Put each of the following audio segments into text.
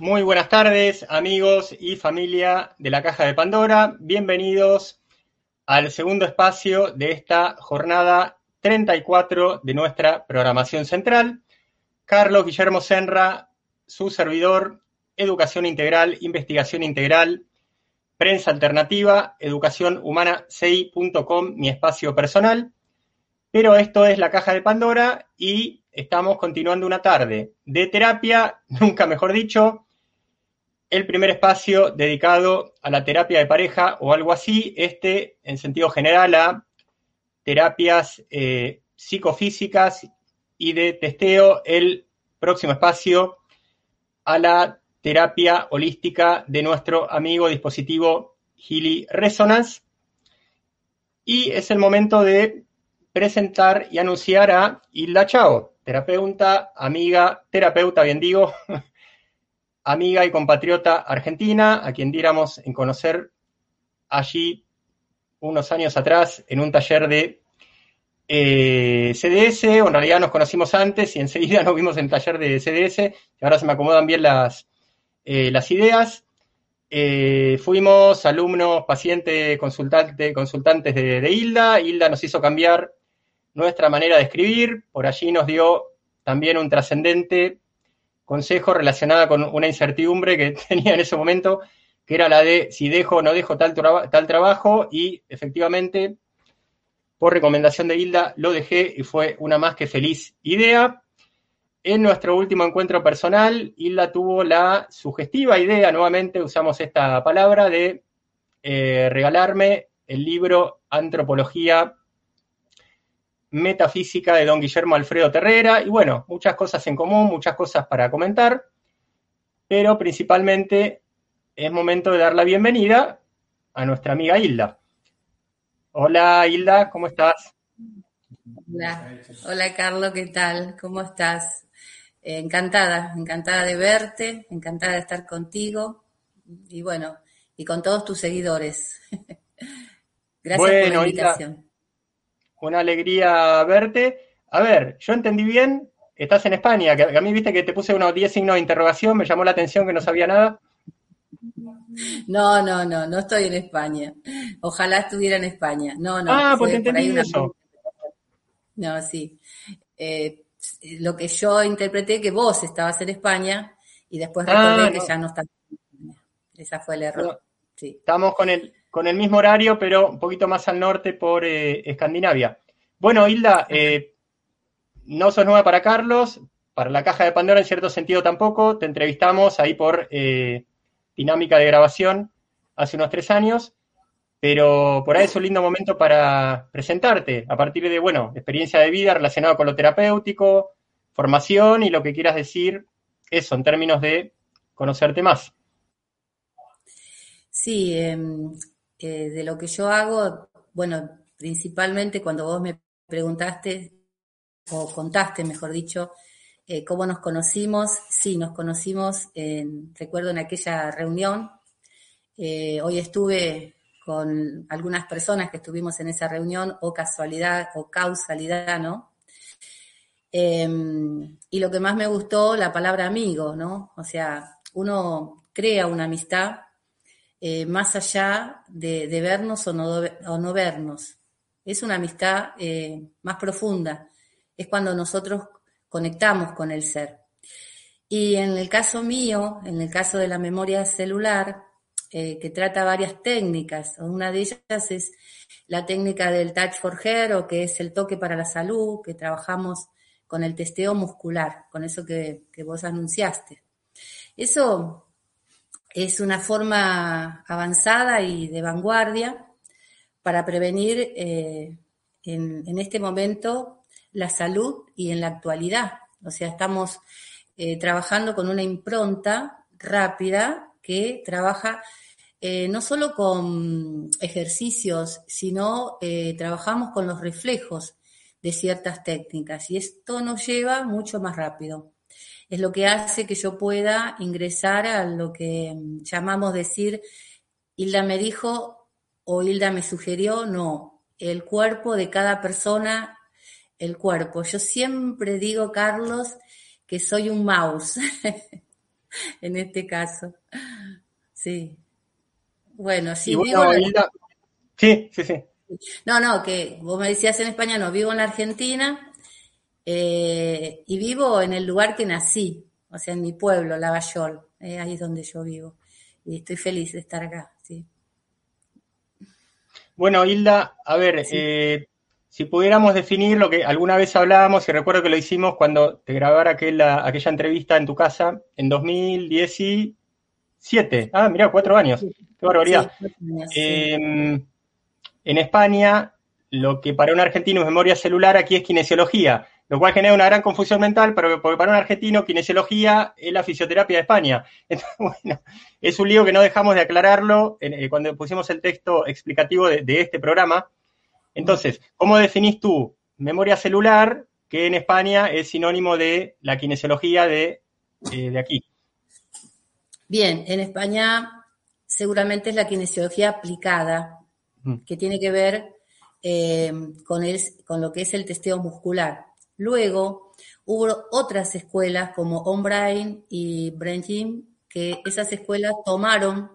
Muy buenas tardes, amigos y familia de la Caja de Pandora. Bienvenidos al segundo espacio de esta jornada 34 de nuestra programación central. Carlos Guillermo Senra, su servidor, Educación Integral, Investigación Integral, Prensa Alternativa, Educación Humana 6.com, mi espacio personal. Pero esto es la Caja de Pandora y estamos continuando una tarde de terapia, nunca mejor dicho, el primer espacio dedicado a la terapia de pareja o algo así, este en sentido general a terapias eh, psicofísicas y de testeo, el próximo espacio a la terapia holística de nuestro amigo dispositivo Healy Resonance. Y es el momento de presentar y anunciar a Hilda Chao, terapeuta, amiga, terapeuta, bien digo, amiga y compatriota argentina, a quien diéramos en conocer allí unos años atrás en un taller de eh, CDS, o en realidad nos conocimos antes y enseguida nos vimos en el taller de CDS, ahora se me acomodan bien las, eh, las ideas. Eh, fuimos alumnos, pacientes, consultante, consultantes de Hilda. Hilda nos hizo cambiar nuestra manera de escribir, por allí nos dio también un trascendente consejo relacionado con una incertidumbre que tenía en ese momento, que era la de si dejo o no dejo tal, tal trabajo, y efectivamente, por recomendación de Hilda, lo dejé y fue una más que feliz idea. En nuestro último encuentro personal, Hilda tuvo la sugestiva idea, nuevamente usamos esta palabra, de eh, regalarme el libro Antropología metafísica de don Guillermo Alfredo Terrera, y bueno, muchas cosas en común, muchas cosas para comentar, pero principalmente es momento de dar la bienvenida a nuestra amiga Hilda. Hola Hilda, ¿cómo estás? Hola, hola Carlos, ¿qué tal? ¿Cómo estás? Eh, encantada, encantada de verte, encantada de estar contigo y bueno, y con todos tus seguidores. Gracias por la invitación una alegría verte. A ver, yo entendí bien, estás en España, que a mí viste que te puse unos 10 signos de interrogación, me llamó la atención que no sabía nada. No, no, no, no estoy en España. Ojalá estuviera en España. No, no. Ah, pues te entendí eso. No, sí. Eh, lo que yo interpreté que vos estabas en España y después ah, recordé que ya no estás en España. Esa fue el error. sí. Estamos con el, con el mismo horario, pero un poquito más al norte por eh, Escandinavia. Bueno, Hilda, eh, no sos nueva para Carlos, para la caja de Pandora en cierto sentido tampoco. Te entrevistamos ahí por eh, dinámica de grabación hace unos tres años, pero por ahí es un lindo momento para presentarte a partir de, bueno, experiencia de vida relacionada con lo terapéutico, formación y lo que quieras decir, eso, en términos de conocerte más. Sí, em, eh, de lo que yo hago, bueno, principalmente cuando vos me preguntaste, o contaste, mejor dicho, eh, cómo nos conocimos, sí, nos conocimos, en, recuerdo en aquella reunión, eh, hoy estuve con algunas personas que estuvimos en esa reunión, o casualidad, o causalidad, ¿no? Em, y lo que más me gustó, la palabra amigo, ¿no? O sea, uno crea una amistad eh, más allá de, vernos o no, vernos. Es una amistad eh, más profunda, es cuando nosotros conectamos con el ser. Y en el caso mío, en el caso de la memoria celular, eh, que trata varias técnicas, una de ellas es la técnica del touch for hair o que es el toque para la salud, que trabajamos con el testeo muscular, con eso que, que vos anunciaste. Eso es una forma avanzada y de vanguardia para prevenir eh, en, este momento la salud y en la actualidad. O sea, estamos eh, trabajando con una impronta rápida que trabaja eh, no solo con ejercicios, sino trabajamos con los reflejos de ciertas técnicas y esto nos lleva mucho más rápido es lo que hace que yo pueda ingresar a lo que mm, llamamos decir, Hilda me dijo o Hilda me sugirió, no, el cuerpo de cada persona, el cuerpo. Yo siempre digo, Carlos, que soy un mouse. en este caso. Sí. Bueno, sí, vivo Sí, sí, sí. No, no, que vos me decías en España, no, vivo en la Argentina eh, y vivo en el lugar que nací, o sea, en mi pueblo, Lavallol, eh, ahí es donde yo vivo. Y estoy feliz de estar acá, sí. Bueno, Hilda, a ver, eh, si pudiéramos definir lo que alguna vez hablábamos, y recuerdo que lo hicimos cuando te grabara aquella, aquella entrevista en tu casa en 2017. Ah, mira, cuatro años. Qué barbaridad. Em, en España, lo que para un argentino es memoria celular aquí es kinesiología, lo cual genera una gran confusión mental, pero porque para un argentino kinesiología es la fisioterapia de España. Entonces, bueno, es un lío que no dejamos de aclararlo eh, cuando pusimos el texto explicativo de, este programa. Entonces, ¿cómo definís tú memoria celular, que en España es sinónimo de la kinesiología de, eh, de aquí? Bien, en España seguramente es la kinesiología aplicada, que tiene que ver eh, con, con lo que es el testeo muscular. Luego hubo otras escuelas como On y Brain Gym, que esas escuelas tomaron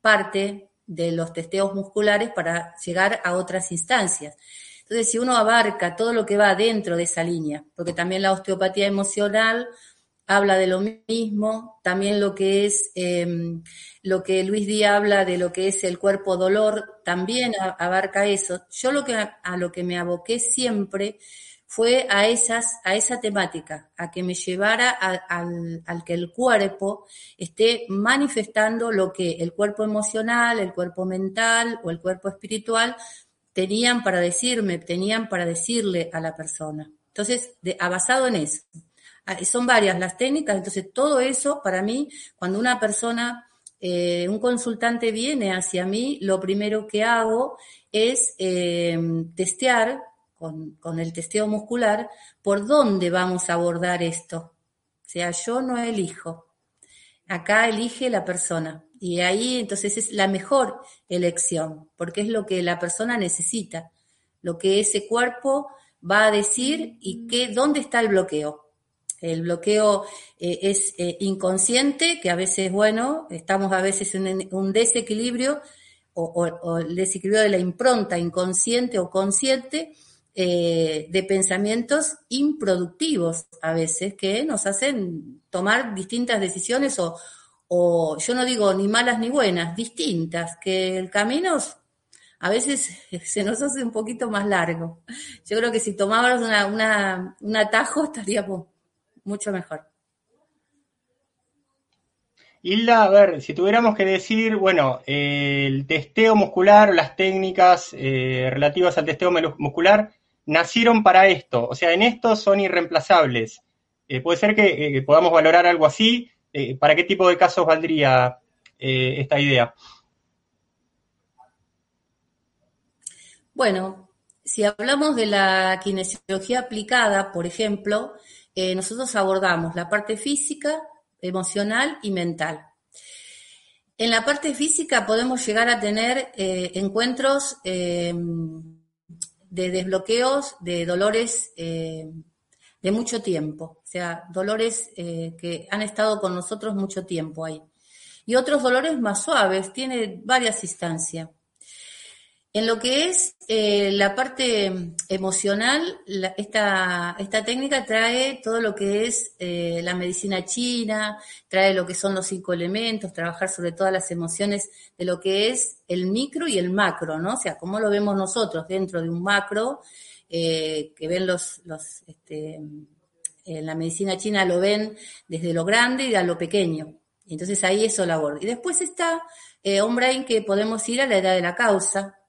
parte de los testeos musculares para llegar a otras instancias. Entonces, si uno abarca todo lo que va dentro de esa línea, porque también la osteopatía emocional habla de lo mismo, también lo que es em, lo que Luis Díaz habla de lo que es el cuerpo dolor, también abarca eso. Yo lo que a, lo que me aboqué siempre fue a esas, a esa temática, a que me llevara al, que el cuerpo esté manifestando lo que el cuerpo emocional, el cuerpo mental o el cuerpo espiritual tenían para decirme, tenían para decirle a la persona. Entonces, de, basado en eso. Ah, son varias las técnicas, entonces todo eso para mí, cuando una persona, eh, un consultante viene hacia mí, lo primero que hago es em, testear con, con, el testeo muscular por dónde vamos a abordar esto. O sea, yo no elijo. Acá elige la persona. Y ahí entonces es la mejor elección, porque es lo que la persona necesita, lo que ese cuerpo va a decir y qué, dónde está el bloqueo. El bloqueo eh, es eh, inconsciente, que a veces, bueno, estamos a veces en un desequilibrio o, el desequilibrio de la impronta inconsciente o consciente eh, de pensamientos improductivos a veces que nos hacen tomar distintas decisiones o, o yo no digo ni malas ni buenas, distintas, que el camino a veces se nos hace un poquito más largo. Yo creo que si tomáramos una, un atajo estaríamos mucho mejor. Hilda, a ver, si tuviéramos que decir, bueno, el testeo muscular, las técnicas eh, relativas al testeo muscular, nacieron para esto, o sea, en esto son irreemplazables. Eh, puede ser que eh, podamos valorar algo así. ¿Para qué tipo de casos valdría esta idea? Bueno, si hablamos de la kinesiología aplicada, por ejemplo, eh, nosotros abordamos la parte física, emocional y mental. En la parte física podemos llegar a tener eh, encuentros eh, de desbloqueos de dolores de mucho tiempo, o sea, dolores que han estado con nosotros mucho tiempo ahí. Y otros dolores más suaves, tiene varias instancias. En lo que es eh, la parte emocional, esta, técnica trae todo lo que es eh, la medicina china, trae lo que son los cinco elementos, trabajar sobre todas las emociones de lo que es el micro y el macro, ¿no? O sea, cómo lo vemos nosotros dentro de un macro, eh, que ven los, los este, en la medicina china lo ven desde lo grande y a lo pequeño. Entonces ahí eso labor. Y después está hombre que podemos ir a la edad de la causa,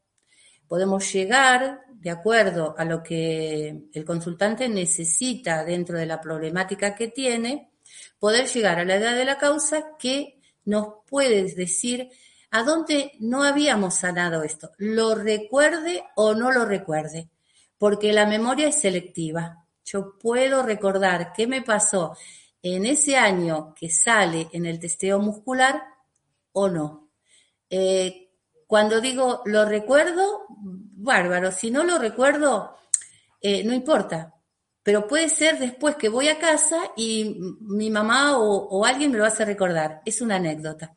podemos llegar, de acuerdo a lo que el consultante necesita dentro de la problemática que tiene, poder llegar a la edad de la causa que nos puede decir a dónde no habíamos sanado esto, lo recuerde o no lo recuerde, porque la memoria es selectiva. Yo puedo recordar qué me pasó en ese año que sale en el testeo muscular o no. Eh, cuando digo lo recuerdo, bárbaro. Si no lo recuerdo, eh, no importa. pero puede ser después que voy a casa y mi mamá o, alguien me lo hace recordar. Es una anécdota.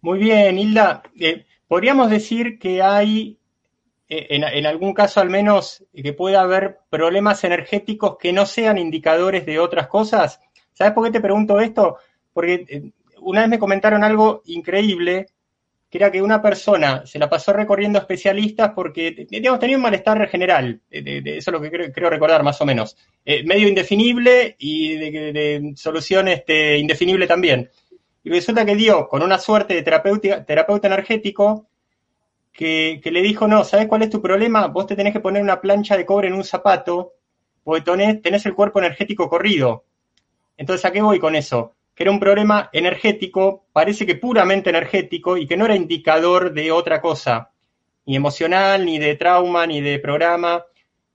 Muy bien, Hilda. Eh, podríamos decir que hay, eh, en, algún caso al menos, que puede haber problemas energéticos que no sean indicadores de otras cosas. ¿Sabes por qué te pregunto esto? Porque una vez me comentaron algo increíble que era que una persona se la pasó recorriendo especialistas porque, tenía un malestar general, de, eso es lo que creo, recordar más o menos, eh, medio indefinible y de, solución este, indefinible también. Y resulta que dio con una suerte de terapeuta, energético que, le dijo, no, ¿sabes cuál es tu problema? Vos te tenés que poner una plancha de cobre en un zapato porque tenés el cuerpo energético corrido. Entonces, ¿a qué voy con eso? Era un problema energético, parece que puramente energético y que no era indicador de otra cosa, ni emocional, ni de trauma, ni de programa.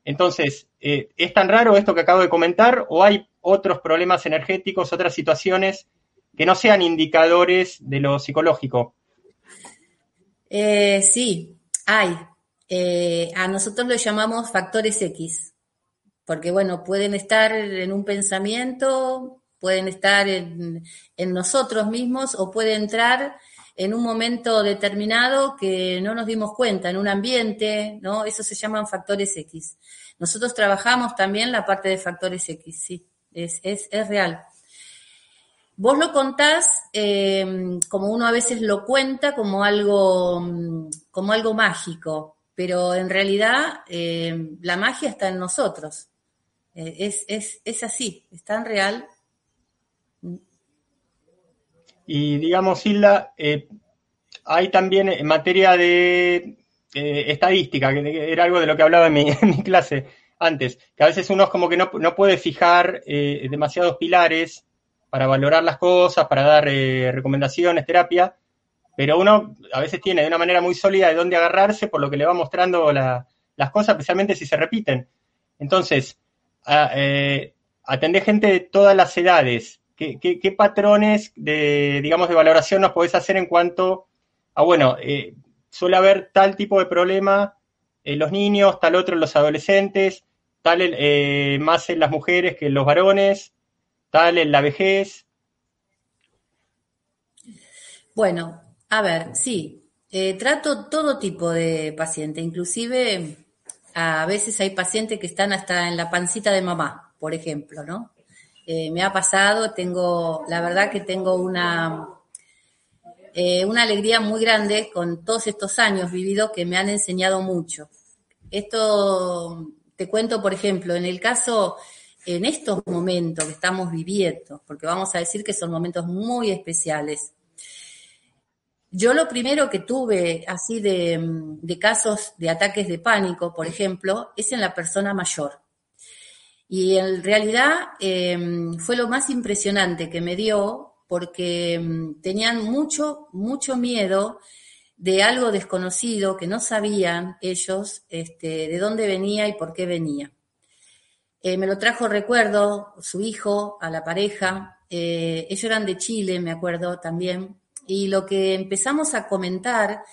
Entonces, eh, ¿es tan raro esto que acabo de comentar o hay otros problemas energéticos, otras situaciones que no sean indicadores de lo psicológico? Eh, sí, hay. Eh, a nosotros lo llamamos factores X, porque bueno, pueden estar en un pensamiento, pueden estar en, nosotros mismos o puede entrar en un momento determinado que no nos dimos cuenta, en un ambiente, ¿no? Eso se llaman factores X. Nosotros trabajamos también la parte de factores X, sí, es, es, es real. Vos lo contás em, como uno a veces lo cuenta como algo, como algo mágico, pero en realidad em, la magia está en nosotros. Eh, es, es, es así, es tan real y digamos, Hilda, eh, hay también en materia de eh, estadística, que era algo de lo que hablaba en mi, clase antes, que a veces uno como que no, puede fijar eh, demasiados pilares para valorar las cosas, para dar recomendaciones, terapia, pero uno a veces tiene de una manera muy sólida de dónde agarrarse por lo que le va mostrando las cosas, especialmente si se repiten. Entonces, atender gente de todas las edades, ¿Qué, patrones de, digamos, de valoración nos podés hacer en cuanto a, bueno, eh, suele haber tal tipo de problema en los niños, tal otro en los adolescentes, tal eh, más en las mujeres que en los varones, tal en la vejez? Bueno, a ver, sí, eh, trato todo tipo de paciente, inclusive a veces hay pacientes que están hasta en la pancita de mamá, por ejemplo, ¿no? Eh, me ha pasado, tengo, la verdad que tengo una, eh, una alegría muy grande con todos estos años vividos que me han enseñado mucho. Esto te cuento, por ejemplo, en el caso, en estos momentos que estamos viviendo, porque vamos a decir que son momentos muy especiales. Yo lo primero que tuve así de, de casos de ataques de pánico, por ejemplo, es en la persona mayor. Y en realidad em, fue lo más impresionante que me dio porque em, tenían mucho, mucho miedo de algo desconocido que no sabían ellos este, de dónde venía y por qué venía. Eh, me lo trajo, recuerdo, su hijo, a la pareja. Eh, ellos eran de Chile, me acuerdo también. Y lo que empezamos a comentar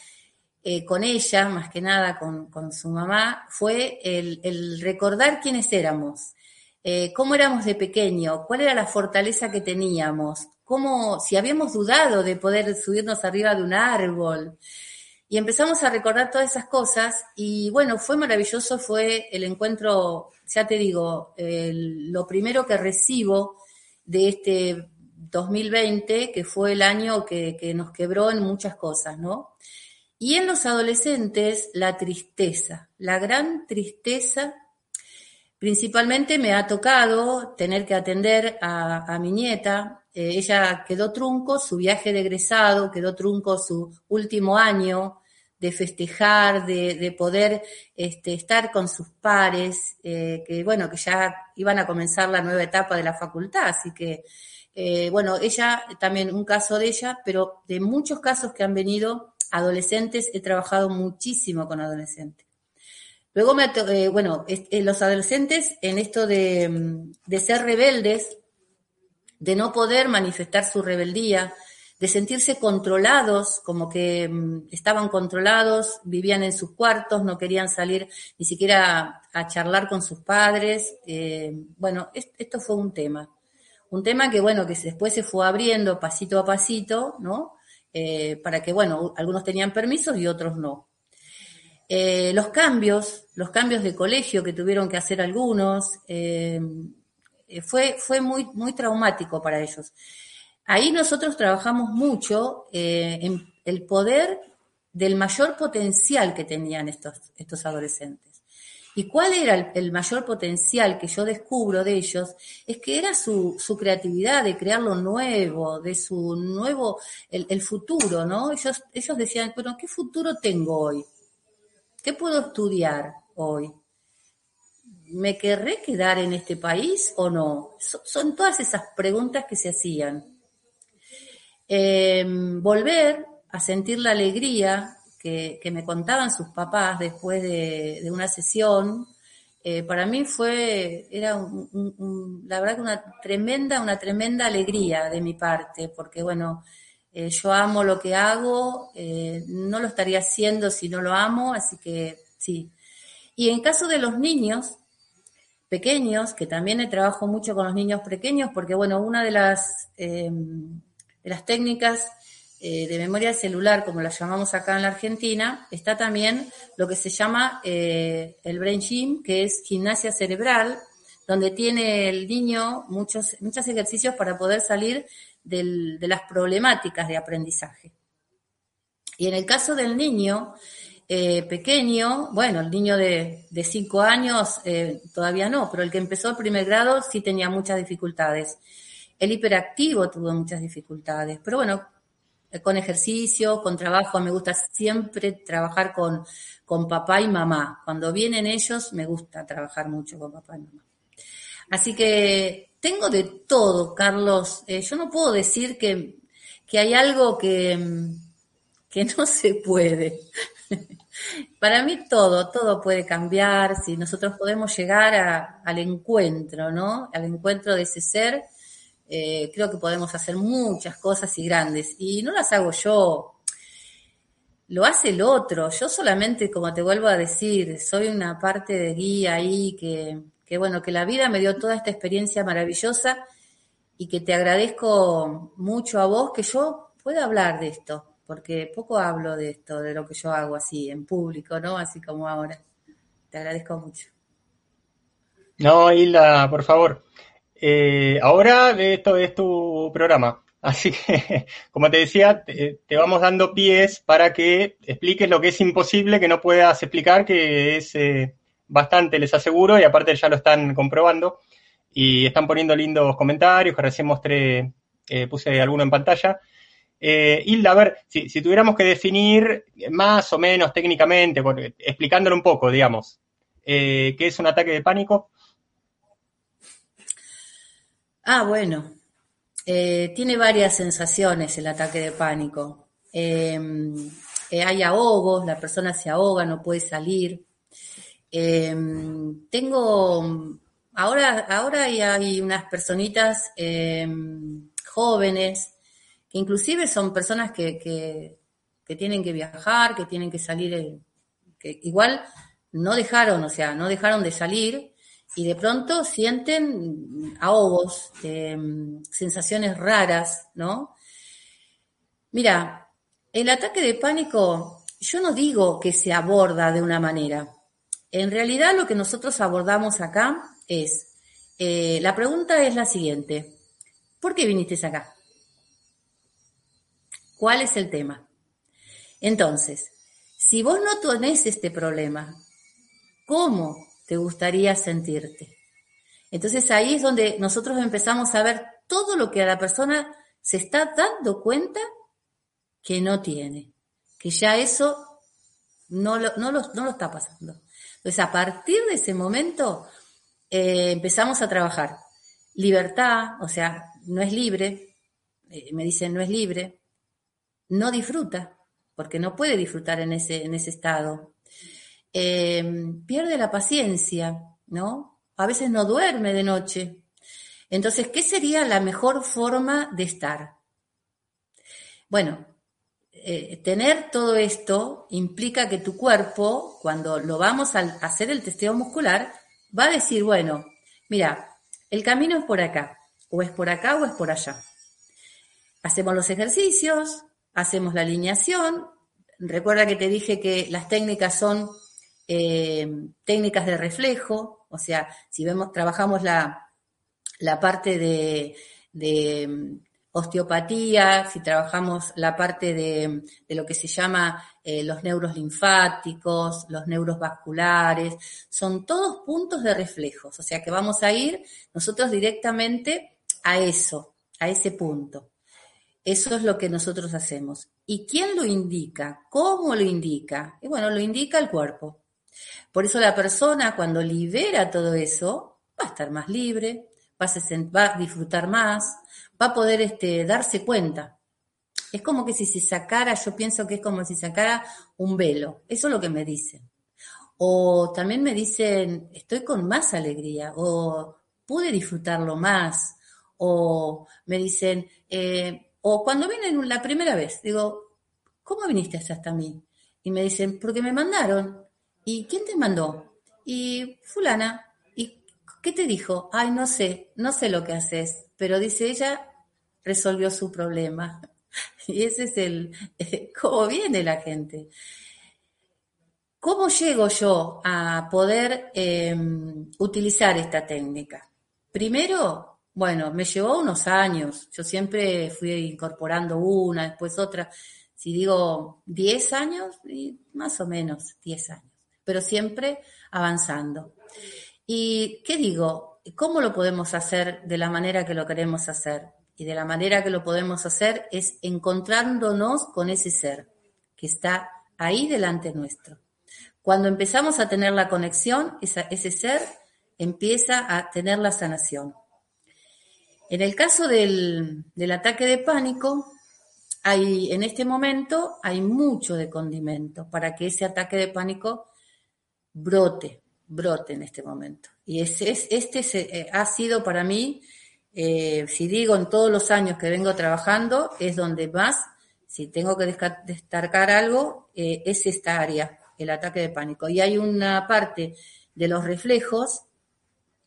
eh, con ella, más que nada con, con su mamá, fue el, el, recordar quiénes éramos. Eh, cómo éramos de pequeño, cuál era la fortaleza que teníamos, cómo, si habíamos dudado de poder subirnos arriba de un árbol. Y empezamos a recordar todas esas cosas y bueno, fue maravilloso, fue el encuentro, ya te digo, lo primero que recibo de este 2020, que fue el año que, que nos quebró en muchas cosas, ¿no? Y en los adolescentes, la tristeza, la gran tristeza Principalmente me ha tocado tener que atender a, mi nieta. Eh, ella quedó trunco, su viaje de egresado, quedó trunco su último año de festejar, de, poder este, estar con sus pares, eh, que bueno, que ya iban a comenzar la nueva etapa de la facultad, así que eh, bueno, ella también un caso de ella, pero de muchos casos que han venido adolescentes, he trabajado muchísimo con adolescentes. Luego, me, eh, bueno, eh, los adolescentes en esto de, ser rebeldes, de no poder manifestar su rebeldía, de sentirse controlados, como que mm, estaban controlados, vivían en sus cuartos, no querían salir ni siquiera a, charlar con sus padres. Eh, bueno, esto fue un tema. Un tema que, bueno, que después se fue abriendo pasito a pasito, ¿no? Para que, bueno, algunos tenían permisos y otros no. Eh, los cambios, los cambios de colegio que tuvieron que hacer algunos, fue, fue muy, muy traumático para ellos. Ahí nosotros trabajamos mucho eh, en el poder del mayor potencial que tenían estos, estos adolescentes. ¿Y cuál era el, mayor potencial que yo descubro de ellos? Es que era su, su creatividad de crear lo nuevo, de su nuevo, el, el, futuro, ¿no? Ellos, ellos decían, bueno, ¿qué futuro tengo hoy? ¿Qué puedo estudiar hoy? ¿Me querré quedar en este país o no? son todas esas preguntas que se hacían. Em, volver a sentir la alegría que, me contaban sus papás después de, una sesión, eh, para mí fue, era la verdad que una tremenda, una tremenda alegría de mi parte, porque bueno, eh, yo amo lo que hago, eh, no lo estaría haciendo si no lo amo, así que sí. Y en caso de los niños pequeños, que también trabajo mucho con los niños pequeños, porque bueno, una de las em, de las técnicas eh, de memoria celular, como las llamamos acá en la Argentina, está también lo que se llama el brain gym, que es gimnasia cerebral, donde tiene el niño muchos, muchos ejercicios para poder salir de las problemáticas de aprendizaje. Y en el caso del niño eh, pequeño, bueno, el niño de, de cinco años todavía no, pero el que empezó el primer grado sí tenía muchas dificultades. El hiperactivo tuvo muchas dificultades, pero bueno, con ejercicio, con trabajo, me gusta siempre trabajar con, con papá y mamá. Cuando vienen ellos, me gusta trabajar mucho con papá y mamá. Así que tengo de todo, Carlos. Eh, yo no puedo decir que, que hay algo que, que no se puede. Para mí todo, todo puede cambiar si nosotros podemos llegar al encuentro, ¿no? Al encuentro de ese ser eh, creo que podemos hacer muchas cosas y grandes. Y no las hago yo, lo hace el otro. Yo solamente, como te vuelvo a decir, soy una parte de guía ahí que, que bueno, que la vida me dio toda esta experiencia maravillosa y que te agradezco mucho a vos que yo pueda hablar de esto, porque poco hablo de esto, de lo que yo hago así en público, ¿no? Así como ahora. Te agradezco mucho. No, Hilda, por favor. Eh, ahora esto es tu programa. Así que, como te decía, te, vamos dando pies para que expliques lo que es imposible que no puedas explicar, que es eh, bastante, les aseguro, y aparte ya lo están comprobando. Y están poniendo lindos comentarios, que recién mostré, eh, puse alguno en pantalla. Hilda, a ver, si, si, tuviéramos que definir más o menos técnicamente, explicándolo un poco, digamos, ¿qué es un ataque de pánico? Ah, bueno. Eh, tiene varias sensaciones el ataque de pánico. Eh, hay ahogos, la persona se ahoga, no puede salir. Em, tengo, ahora, ahora hay unas personitas em, jóvenes, que inclusive son personas que, que, tienen que viajar, que tienen que salir, eh, que igual no dejaron, o sea, no dejaron de salir, y de pronto sienten ahogos, em, sensaciones raras, ¿no? Mira, el ataque de pánico, yo no digo que se aborda de una manera. En realidad lo que nosotros abordamos acá es, eh, la pregunta es la siguiente, ¿por qué viniste acá? ¿Cuál es el tema? Entonces, si vos no tenés este problema, ¿cómo te gustaría sentirte. Entonces ahí es donde nosotros empezamos a ver todo lo que a la persona se está dando cuenta que no tiene, que ya eso no lo, no lo, está pasando. Entonces a partir de ese momento eh, empezamos a trabajar. Libertad, o sea, no es libre, eh, me dicen no es libre, no disfruta, porque no puede disfrutar en ese, en ese estado. Em, pierde la paciencia, ¿no? A veces no duerme de noche. Entonces, ¿qué sería la mejor forma de estar? Bueno, eh, tener todo esto implica que tu cuerpo, cuando lo vamos a hacer el testeo muscular, va a decir, bueno, mira, el camino es por acá, o es por acá o es por allá. Hacemos los ejercicios, hacemos la alineación. Recuerda que te dije que las técnicas son eh, técnicas de reflejo, o sea, si vemos, trabajamos la, la parte de, osteopatía, si trabajamos la parte de, lo que se llama eh, los neuros linfáticos, los neuros vasculares, son todos puntos de reflejos, o sea que vamos a ir nosotros directamente a eso, a ese punto. Eso es lo que nosotros hacemos. ¿Y quién lo indica? ¿Cómo lo indica? Y bueno, lo indica el cuerpo. Por eso la persona cuando libera todo eso va a estar más libre, va a disfrutar más, va a poder este, darse cuenta. Es como que si se sacara, yo pienso que es como si sacara un velo. Eso es lo que me dicen. O también me dicen, estoy con más alegría, o pude disfrutarlo más, o me dicen, eh, o cuando vienen la primera vez, digo, ¿cómo viniste hasta mí? Y me dicen, porque me mandaron. ¿Y quién te mandó? Y fulana. ¿Y qué te dijo? Ay, no sé, no sé lo que haces, pero dice ella, resolvió su problema. Y ese es el, cómo viene la gente. ¿Cómo llego yo a poder em, utilizar esta técnica? Primero, bueno, me llevó unos años. Yo siempre fui incorporando una, después otra. Si digo 10 años, más o menos 10 años pero siempre avanzando. ¿Y qué digo? ¿Cómo lo podemos hacer de la manera que lo queremos hacer? Y de la manera que lo podemos hacer es encontrándonos con ese ser que está ahí delante nuestro. Cuando empezamos a tener la conexión, ese ser empieza a tener la sanación. En el caso del, del ataque de pánico, hay, en este momento hay mucho de condimento para que ese ataque de pánico brote, brote en este momento. Y este eh, ha sido para mí, eh, si digo en todos los años que vengo trabajando, es donde más, si tengo que destacar algo, eh, es esta área, el ataque de pánico. Y hay una parte de los reflejos,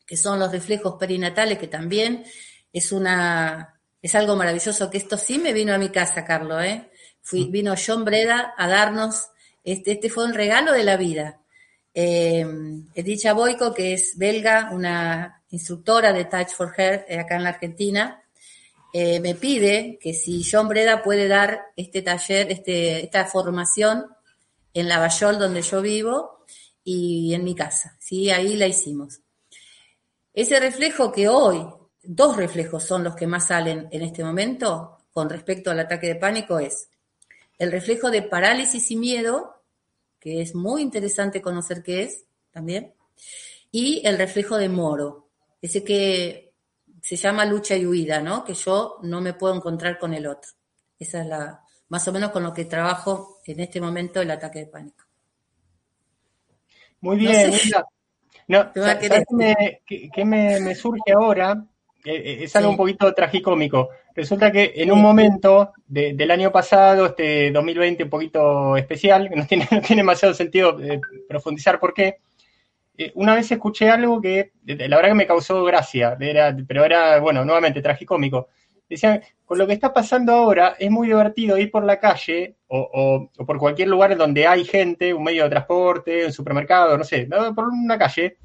que son los reflejos perinatales, que también es una, es algo maravilloso, que esto sí me vino a mi casa, Carlos, ¿eh? Fui, mm. vino John Breda a darnos, este, este fue un regalo de la vida eh, Edith Boico, que es belga, una instructora de Touch for Her eh, acá en la Argentina, eh, me pide que si John Breda puede dar este taller, este, esta formación en Lavallol, donde yo vivo, y en mi casa. Sí, ahí la hicimos. Ese reflejo que hoy, dos reflejos son los que más salen en este momento con respecto al ataque de pánico, es el reflejo de parálisis y miedo, que es muy interesante conocer qué es también, y el reflejo de Moro, ese que se llama lucha y huida, ¿no? Que yo no me puedo encontrar con el otro. Esa es la, más o menos con lo que trabajo en este momento el ataque de pánico. Muy bien, no, ¿qué, me, me, surge ahora? Eh, es algo un poquito tragicómico. Resulta que en un momento del año pasado, este 2020 un poquito especial, que no tiene, tiene demasiado sentido eh, profundizar por qué, eh, una vez escuché algo que la verdad que me causó gracia, era, pero era, bueno, nuevamente tragicómico. Decían, con lo que está pasando ahora, es muy divertido ir por la calle o, o por cualquier lugar donde hay gente, un medio de transporte, un supermercado, no sé, por una calle,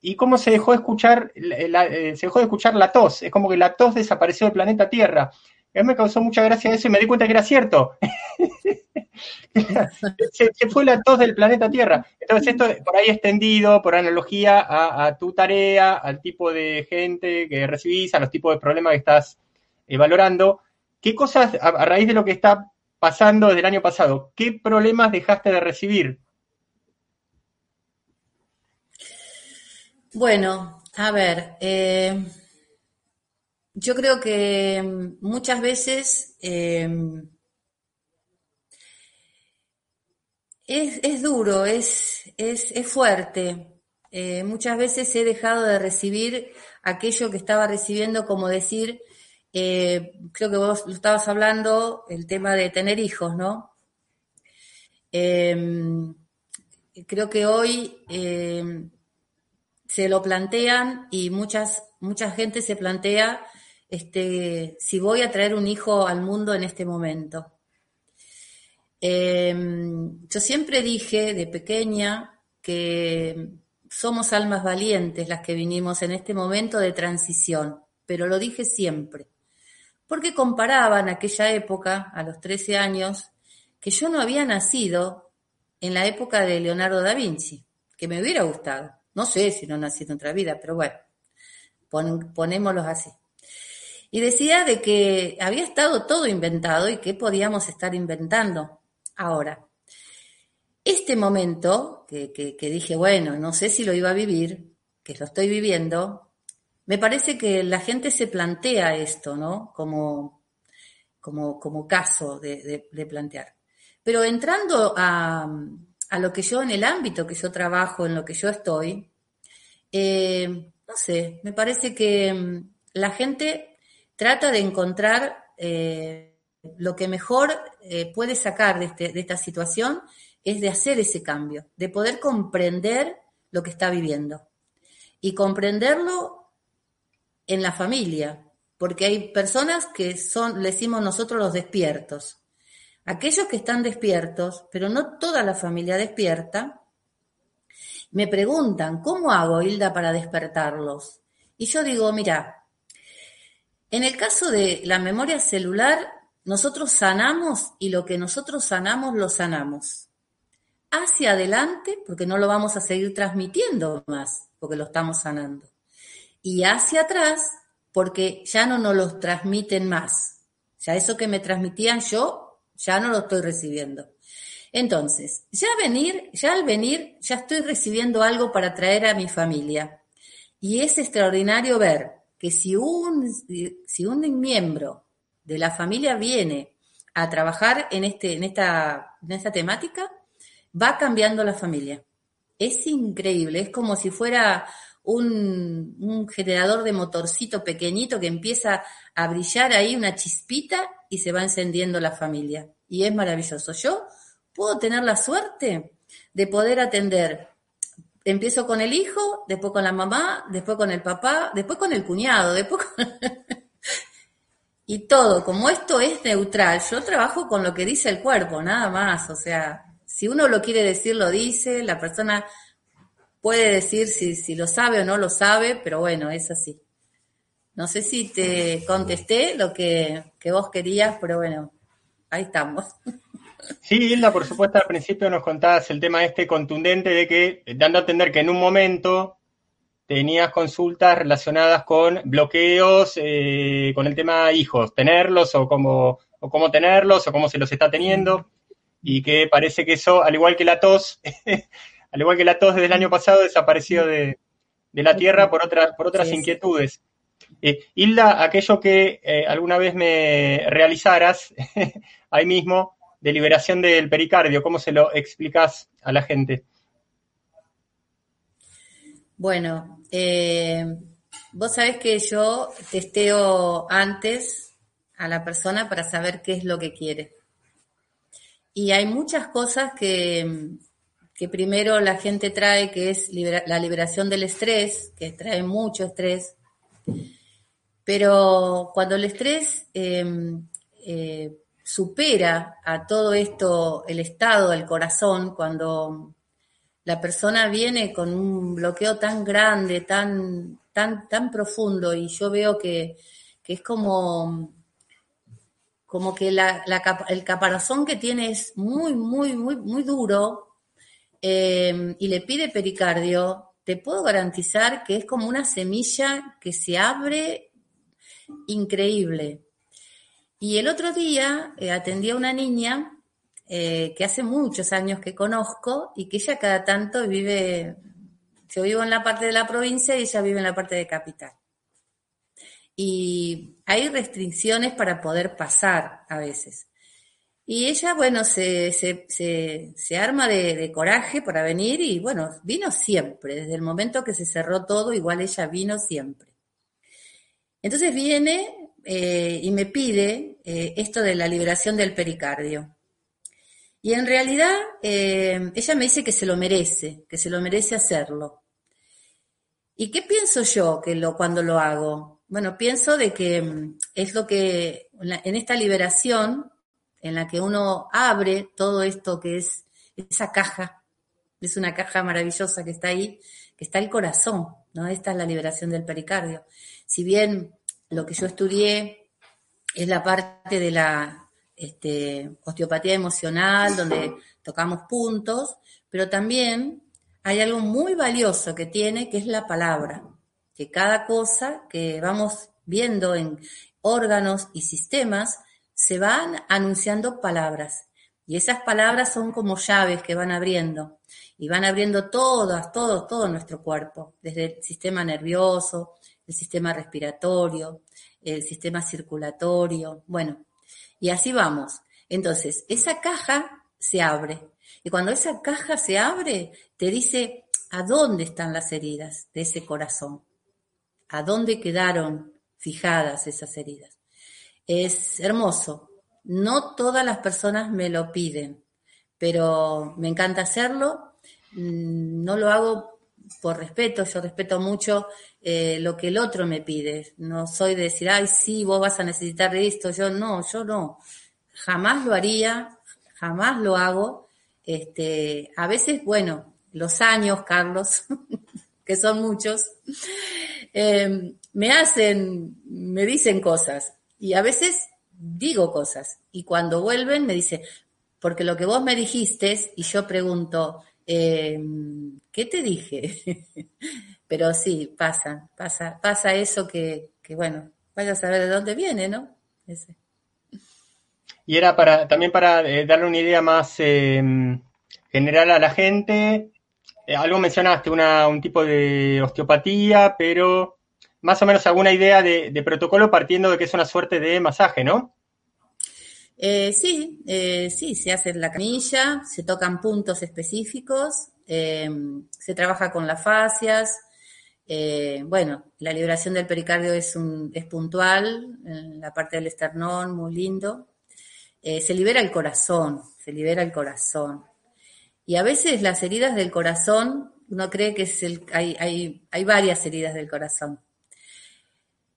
y cómo se dejó de escuchar, eh, se dejó de escuchar la tos. Es como que la tos desapareció del planeta Tierra. A mí me causó mucha gracia eso y me di cuenta que era cierto. se, fue la tos del planeta Tierra. Entonces, esto por ahí extendido, por analogía a, tu tarea, al tipo de gente que recibís, a los tipos de problemas que estás eh, valorando. ¿Qué cosas, a raíz de lo que está pasando desde el año pasado, qué problemas dejaste de recibir? Bueno, a ver, eh, yo creo que muchas veces eh, es, duro, es, es, fuerte. Eh, muchas veces he dejado de recibir aquello que estaba recibiendo, como decir, creo que vos lo estabas hablando, el tema de tener hijos, ¿no? Creo que hoy se lo plantean y muchas, mucha gente se plantea este, si voy a traer un hijo al mundo en este momento. Em, yo siempre dije de pequeña que somos almas valientes las que vinimos en este momento de transición, pero lo dije siempre, porque comparaban aquella época, a los 13 años, que yo no había nacido en la época de Leonardo da Vinci, que me hubiera gustado. No sé si no nací en otra vida, pero bueno, ponémoslos así. Y decía de que había estado todo inventado y que podíamos estar inventando ahora. Este momento, que, que, dije, bueno, no sé si lo iba a vivir, que lo estoy viviendo, me parece que la gente se plantea esto, ¿no? Como, como, como caso de, de, plantear. Pero entrando a, a, lo que yo en el ámbito que yo trabajo, en lo que yo estoy, eh, no sé, me parece que mm, la gente trata de encontrar eh, lo que mejor eh, puede sacar este, de, esta situación es de hacer ese cambio, de poder comprender lo que está viviendo y comprenderlo en la familia, porque hay personas que son, le decimos nosotros los despiertos, aquellos que están despiertos, pero no toda la familia despierta, me preguntan, ¿cómo hago, Hilda, para despertarlos? Y yo digo, mira, en el caso de la memoria celular, nosotros sanamos y lo que nosotros sanamos lo sanamos. Hacia adelante, porque no lo vamos a seguir transmitiendo más, porque lo estamos sanando. Y hacia atrás, porque ya no nos lo transmiten más. Ya eso que me transmitían yo, ya no lo estoy recibiendo. Entonces, ya venir, ya al venir, ya estoy recibiendo algo para traer a mi familia. Y es extraordinario ver que si un, si un miembro de la familia viene a trabajar en, este, en, esta, en esta temática, va cambiando la familia. Es increíble, es como si fuera un, un, generador de motorcito pequeñito que empieza a brillar ahí una chispita y se va encendiendo la familia. Y es maravilloso. Yo puedo tener la suerte de poder atender. Empiezo con el hijo, después con la mamá, después con el papá, después con el cuñado, después con... y todo, como esto es neutral, yo trabajo con lo que dice el cuerpo, nada más. O sea, si uno lo quiere decir, lo dice, la persona puede decir si, si lo sabe o no lo sabe, pero bueno, es así. No sé si te contesté lo que, que vos querías, pero bueno, ahí estamos. Sí, Hilda, por supuesto, al principio nos contabas el tema este contundente de que, dando a entender que en un momento tenías consultas relacionadas con bloqueos, eh, con el tema hijos, tenerlos o cómo, o cómo tenerlos o cómo se los está teniendo, y que parece que eso, al igual que la tos, al igual que la tos desde el año pasado, desapareció de, de la Tierra por, otra, por otras inquietudes. Eh, Hilda, aquello que eh, alguna vez me realizaras ahí mismo, de liberación del pericardio? ¿Cómo se lo explicas a la gente? Bueno, eh, vos sabés que yo testeo antes a la persona para saber qué es lo que quiere. Y hay muchas cosas que, que primero la gente trae, que es la liberación del estrés, que trae mucho estrés. Pero cuando el estrés eh, eh, supera a todo esto el estado del corazón cuando la persona viene con un bloqueo tan grande, tan, tan, tan profundo, y yo veo que, es como, como que el caparazón que tiene es muy, muy, muy, muy duro, eh, y le pide pericardio, te puedo garantizar que es como una semilla que se abre increíble. Y el otro día eh, atendí a una niña eh, que hace muchos años que conozco y que ella cada tanto vive, yo vivo en la parte de la provincia y ella vive en la parte de capital. Y hay restricciones para poder pasar a veces. Y ella, bueno, se, se, se, arma de, de, coraje para venir y, bueno, vino siempre. Desde el momento que se cerró todo, igual ella vino siempre. Entonces viene eh, y me pide eh, esto de la liberación del pericardio. Y en realidad eh, ella me dice que se lo merece, que se lo merece hacerlo. ¿Y qué pienso yo que cuando lo hago? Bueno, pienso de que mm, es lo que en esta liberación en la que uno abre todo esto que es esa caja, es una caja maravillosa que está ahí, que está el corazón, ¿no? Esta es la liberación del pericardio. Si bien lo que yo estudié es la parte de la este, osteopatía emocional, donde tocamos puntos, pero también hay algo muy valioso que tiene, que es la palabra, que cada cosa que vamos viendo en órganos y sistemas, se van anunciando palabras. Y esas palabras son como llaves que van abriendo. Y van abriendo todas, todo, todo nuestro cuerpo, desde el sistema nervioso, el sistema respiratorio, el sistema circulatorio, bueno, y así vamos. Entonces, esa caja se abre. Y cuando esa caja se abre, te dice a dónde están las heridas de ese corazón, a dónde quedaron fijadas esas heridas. Es hermoso. No todas las personas me lo piden, pero me encanta hacerlo. Mm, no lo hago por respeto, yo respeto mucho eh, lo que el otro me pide. No soy de decir, ay, sí, vos vas a necesitar esto. Yo no, yo no. Jamás lo haría, jamás lo hago. Este, a veces, bueno, los años, Carlos, que son muchos, eh, me hacen, me dicen cosas. Y a veces digo cosas. Y cuando vuelven me dice, porque lo que vos me dijiste, y yo pregunto, eh, ¿qué te dije? Pero sí, pasa, pasa, pasa eso que, que, bueno, vaya a saber de dónde viene, ¿no? Ese. Y era para, también para eh, darle una idea más eh, general a la gente. Eh, algo mencionaste, una, un tipo de osteopatía, pero más o menos alguna idea de, de, protocolo partiendo de que es una suerte de masaje, ¿no? Eh, sí, eh, sí, se hace la camilla, se tocan puntos específicos, eh, se trabaja con las fascias. Eh, bueno, la liberación del pericardio es, un, es puntual, la parte del esternón, muy lindo. Eh, se libera el corazón, se libera el corazón. Y a veces las heridas del corazón, uno cree que es el, hay, hay, hay varias heridas del corazón.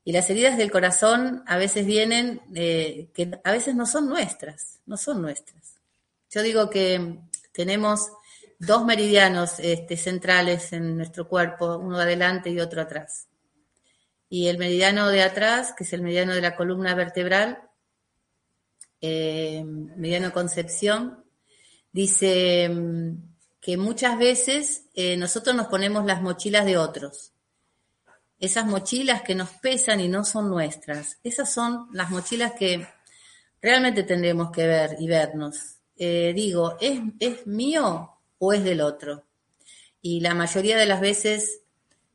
Y las heridas del corazón a veces vienen, que a veces no son nuestras, no son nuestras. Yo digo que tenemos dos meridianos este, centrales en nuestro cuerpo, uno adelante y otro atrás. Y el meridiano de atrás, que es el meridiano de la columna vertebral, eh, meridiano concepción, dice mm, que muchas veces eh, nosotros nos ponemos las mochilas de otros esas mochilas que nos pesan y no son nuestras. Esas son las mochilas que realmente tendremos que ver y vernos. Eh, digo, ¿es, ¿es mío o es del otro? Y la mayoría de las veces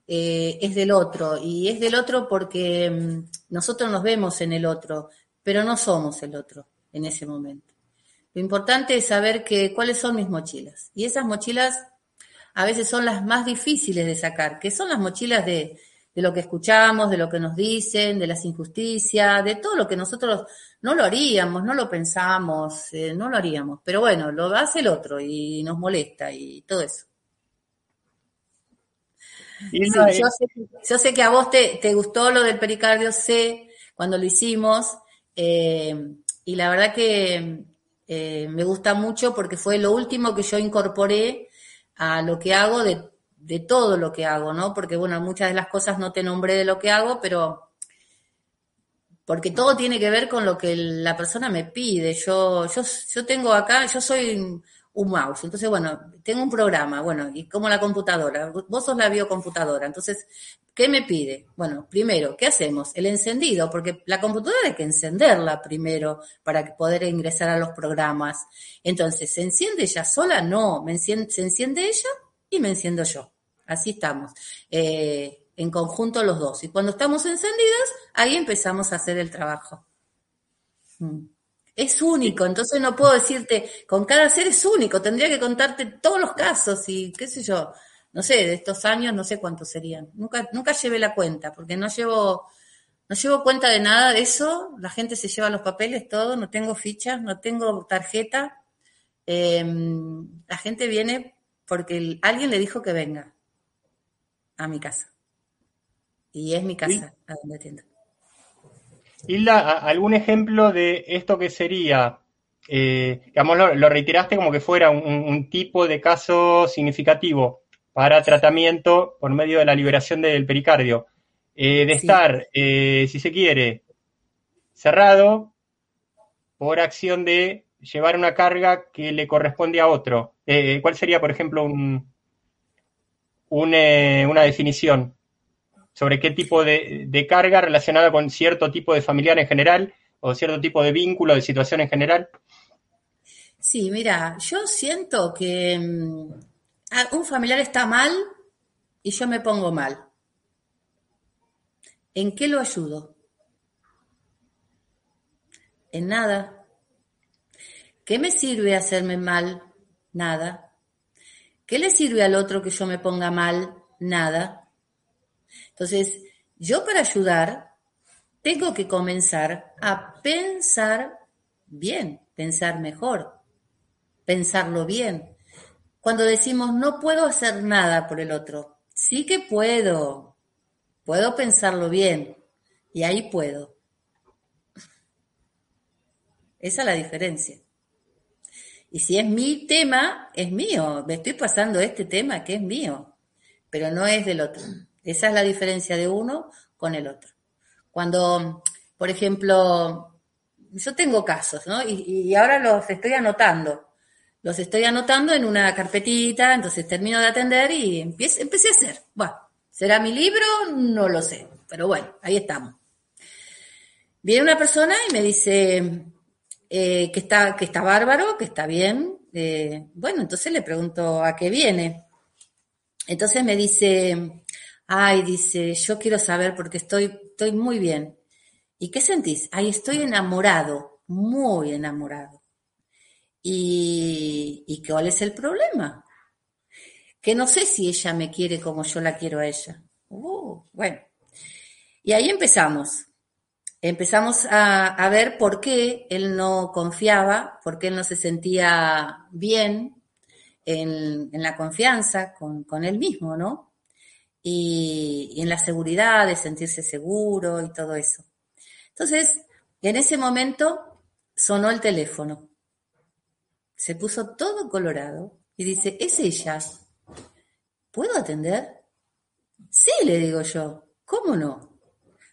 eh, es del otro. Y es del otro porque mm, nosotros nos vemos en el otro, pero no somos el otro en ese momento. Lo importante es saber que, cuáles son mis mochilas. Y esas mochilas a veces son las más difíciles de sacar, que son las mochilas de, de lo que escuchamos, de lo que nos dicen, de las injusticias, de todo lo que nosotros no lo haríamos, no lo pensamos, eh, no lo haríamos. Pero bueno, lo hace el otro y nos molesta y todo eso. Sí, yo, sé, yo, sé, que a vos te, te, gustó lo del pericardio C cuando lo hicimos eh, y la verdad que eh, me gusta mucho porque fue lo último que yo incorporé a lo que hago de de todo lo que hago, ¿no? Porque, bueno, muchas de las cosas no te nombré de lo que hago, pero porque todo tiene que ver con lo que la persona me pide. Yo, yo, yo tengo acá, yo soy un mouse, entonces, bueno, tengo un programa, bueno, y como la computadora, vos sos la biocomputadora, entonces, ¿qué me pide? Bueno, primero, ¿qué hacemos? El encendido, porque la computadora hay que encenderla primero para poder ingresar a los programas. Entonces, ¿se enciende ella sola? No, me enciende, se enciende ella y me enciendo yo. Así estamos. Eh, en conjunto los dos. Y cuando estamos encendidas, ahí empezamos a hacer el trabajo. Mm. Es único, entonces no puedo decirte, con cada ser es único, tendría que contarte todos los casos y qué sé yo, no sé, de estos años no sé cuántos serían. Nunca, nunca llevé la cuenta, porque no llevo, No llevo cuenta de nada de eso, la gente se lleva los papeles, todo, no tengo fichas, no tengo tarjeta. Em, la gente viene porque alguien le dijo que venga a mi casa. Y es mi casa a donde atiendo. Hilda, ¿algún ejemplo de esto que sería, eh, digamos, lo, reiteraste como que fuera un, tipo de caso significativo para tratamiento por medio de la liberación del pericardio, eh, de estar, eh, si se quiere, cerrado por acción de llevar una carga que le corresponde a otro. ¿Cuál sería, por ejemplo, un, una definición? sobre qué tipo de, carga relacionada con cierto tipo de familiar en general o cierto tipo de vínculo, de situación en general? Sí, mira, yo siento que mm, un familiar está mal y yo me pongo mal. ¿En qué lo ayudo? En nada. ¿Qué me sirve hacerme mal? Nada. ¿Qué le sirve al otro que yo me ponga mal? Nada. Entonces, yo para ayudar tengo que comenzar a pensar bien, pensar mejor, pensarlo bien. Cuando decimos no puedo hacer nada por el otro, sí que puedo, puedo pensarlo bien y ahí puedo. Esa es la diferencia. Y si es mi tema, es mío. Me estoy pasando este tema que es mío, pero no es del otro. Esa es la diferencia de uno con el otro. Cuando, por ejemplo, yo tengo casos, ¿no? Y, ahora los estoy anotando. Los estoy anotando en una carpetita, entonces termino de atender y empecé, empecé a hacer. Bueno, ¿será mi libro? No lo sé, pero bueno, ahí estamos. Viene una persona y me dice eh, que, está, que está bárbaro, que está bien. Eh, bueno, entonces le pregunto a qué viene. Entonces me dice, Ay, dice, yo quiero saber porque estoy, estoy muy bien. ¿Y qué sentís? Ay, estoy enamorado, muy enamorado. ¿Y, ¿Y cuál es el problema? Que no sé si ella me quiere como yo la quiero a ella. Uh, bueno. Y ahí empezamos. Empezamos a, a, ver por qué él no confiaba, por qué él no se sentía bien en, en la confianza con, con él mismo, ¿no? y, en la seguridad de sentirse seguro y todo eso. Entonces, en ese momento sonó el teléfono. Se puso todo colorado y dice, es ella. ¿Puedo atender? Sí, le digo yo. ¿Cómo no?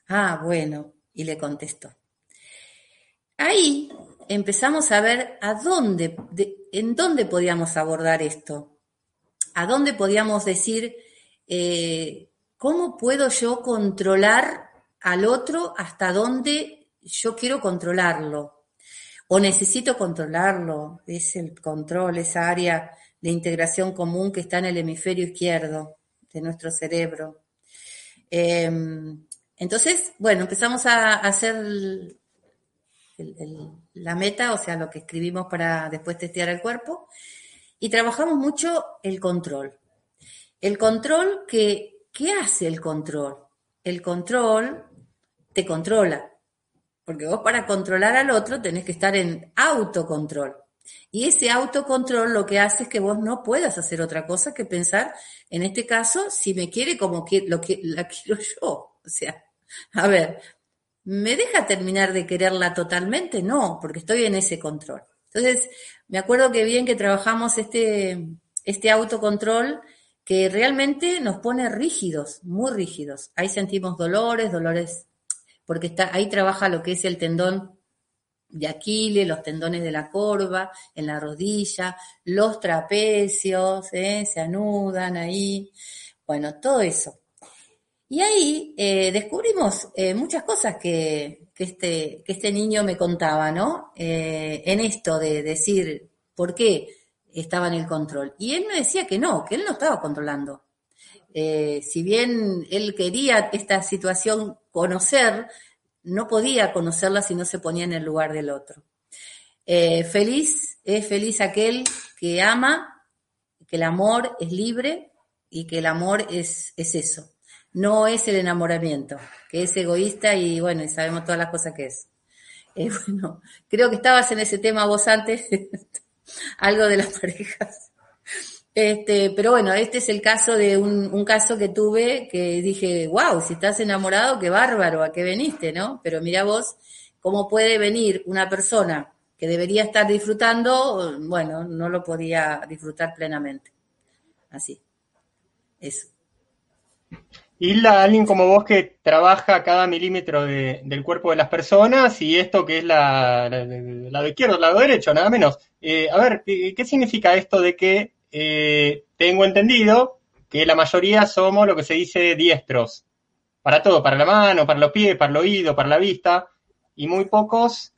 Ah, bueno, y le contestó. Ahí empezamos a ver a dónde, en dónde podíamos abordar esto, a dónde podíamos decir, eh, ¿cómo puedo yo controlar al otro hasta dónde yo quiero controlarlo? O necesito controlarlo, es el control, esa área de integración común que está en el hemisferio izquierdo de nuestro cerebro. Em, entonces, bueno, empezamos a hacer la meta, o sea, lo que escribimos para después testear el cuerpo, y trabajamos mucho el control. El control, que, ¿qué hace el control? El control te controla, porque vos para controlar al otro tenés que estar en autocontrol. Y ese autocontrol lo que hace es que vos no puedas hacer otra cosa que pensar, en este caso, si me quiere como que, lo que la quiero yo. O sea, a ver, ¿me deja terminar de quererla totalmente? No, porque estoy en ese control. Entonces, me acuerdo que bien que trabajamos este, este autocontrol que realmente nos pone rígidos, muy rígidos. Ahí sentimos dolores, dolores, porque está, ahí trabaja lo que es el tendón de Aquiles, los tendones de la corva, en la rodilla, los trapecios, ¿eh? se anudan ahí, bueno, todo eso. Y ahí eh, descubrimos eh, muchas cosas este, que este niño me contaba, ¿no? en esto de decir, ¿por qué? estaba en el control. Y él me decía que no, que él no estaba controlando. Eh, si bien él quería esta situación conocer, no podía conocerla si no se ponía en el lugar del otro. Eh, feliz es feliz aquel que ama, que el amor es libre y que el amor es eso. No es el enamoramiento, que es egoísta y bueno, y sabemos todas las cosas que es. Eh, bueno, creo que estabas en ese tema vos antes, algo de las parejas. Este, pero bueno, este es el caso de un, un, caso que tuve que dije, wow, si estás enamorado, qué bárbaro, a qué veniste, ¿no? Pero mira vos, cómo puede venir una persona que debería estar disfrutando, bueno, no lo podía disfrutar plenamente. Así. Eso. Hilda, alguien como vos que trabaja cada milímetro de, del cuerpo de las personas y esto que es la, la, lado izquierdo, lado derecho, nada menos. Eh, a ver, ¿qué significa esto de que eh, tengo entendido que la mayoría somos lo que se dice diestros? Para todo, para la mano, para los pies, para el oído, para la vista, y muy pocos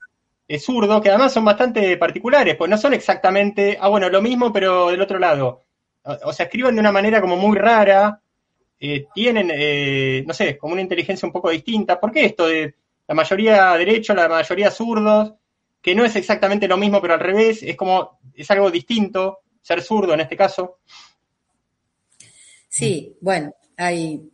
es zurdo, que además son bastante particulares, pues no son exactamente, ah, bueno, lo mismo, pero del otro lado. O sea, escriben de una manera como muy rara, eh, tienen, eh, no sé, como una inteligencia un poco distinta. ¿Por qué esto de la mayoría derecho, la mayoría zurdos, que no es exactamente lo mismo, pero al revés, es como, es algo distinto, ser zurdo en este caso? Sí, bueno, hay,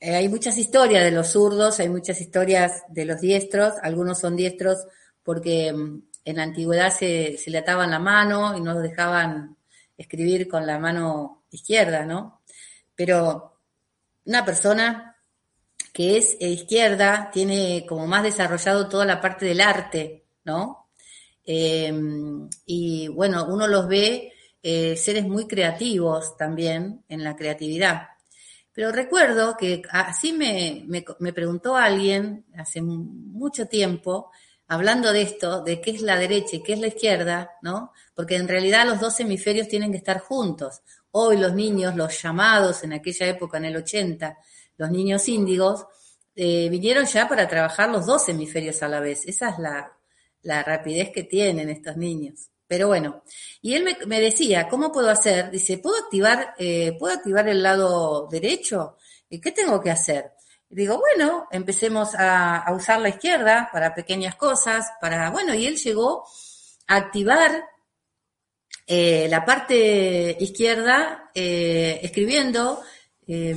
eh, hay muchas historias de los zurdos, hay muchas historias de los diestros, algunos son diestros porque mm, en la antigüedad se, se le ataban la mano y no dejaban escribir con la mano izquierda, ¿no? Pero una persona que es izquierda tiene como más desarrollado toda la parte del arte, ¿no? Eh, y bueno, uno los ve eh, seres muy creativos también en la creatividad. Pero recuerdo que así me, me, me, preguntó alguien hace mucho tiempo, hablando de esto, de qué es la derecha y qué es la izquierda, ¿no? Porque en realidad los dos hemisferios tienen que estar juntos. Hoy los niños, los llamados en aquella época, en el 80, los niños índigos, eh, vinieron ya para trabajar los dos hemisferios a la vez. Esa es la, la rapidez que tienen estos niños. Pero bueno, y él me, decía, ¿cómo puedo hacer? Dice, ¿puedo activar, eh, ¿puedo activar el lado derecho? ¿Y qué tengo que hacer? Digo, bueno, empecemos a, a usar la izquierda para pequeñas cosas, para, bueno, y él llegó a activar eh, la parte izquierda eh, escribiendo, eh,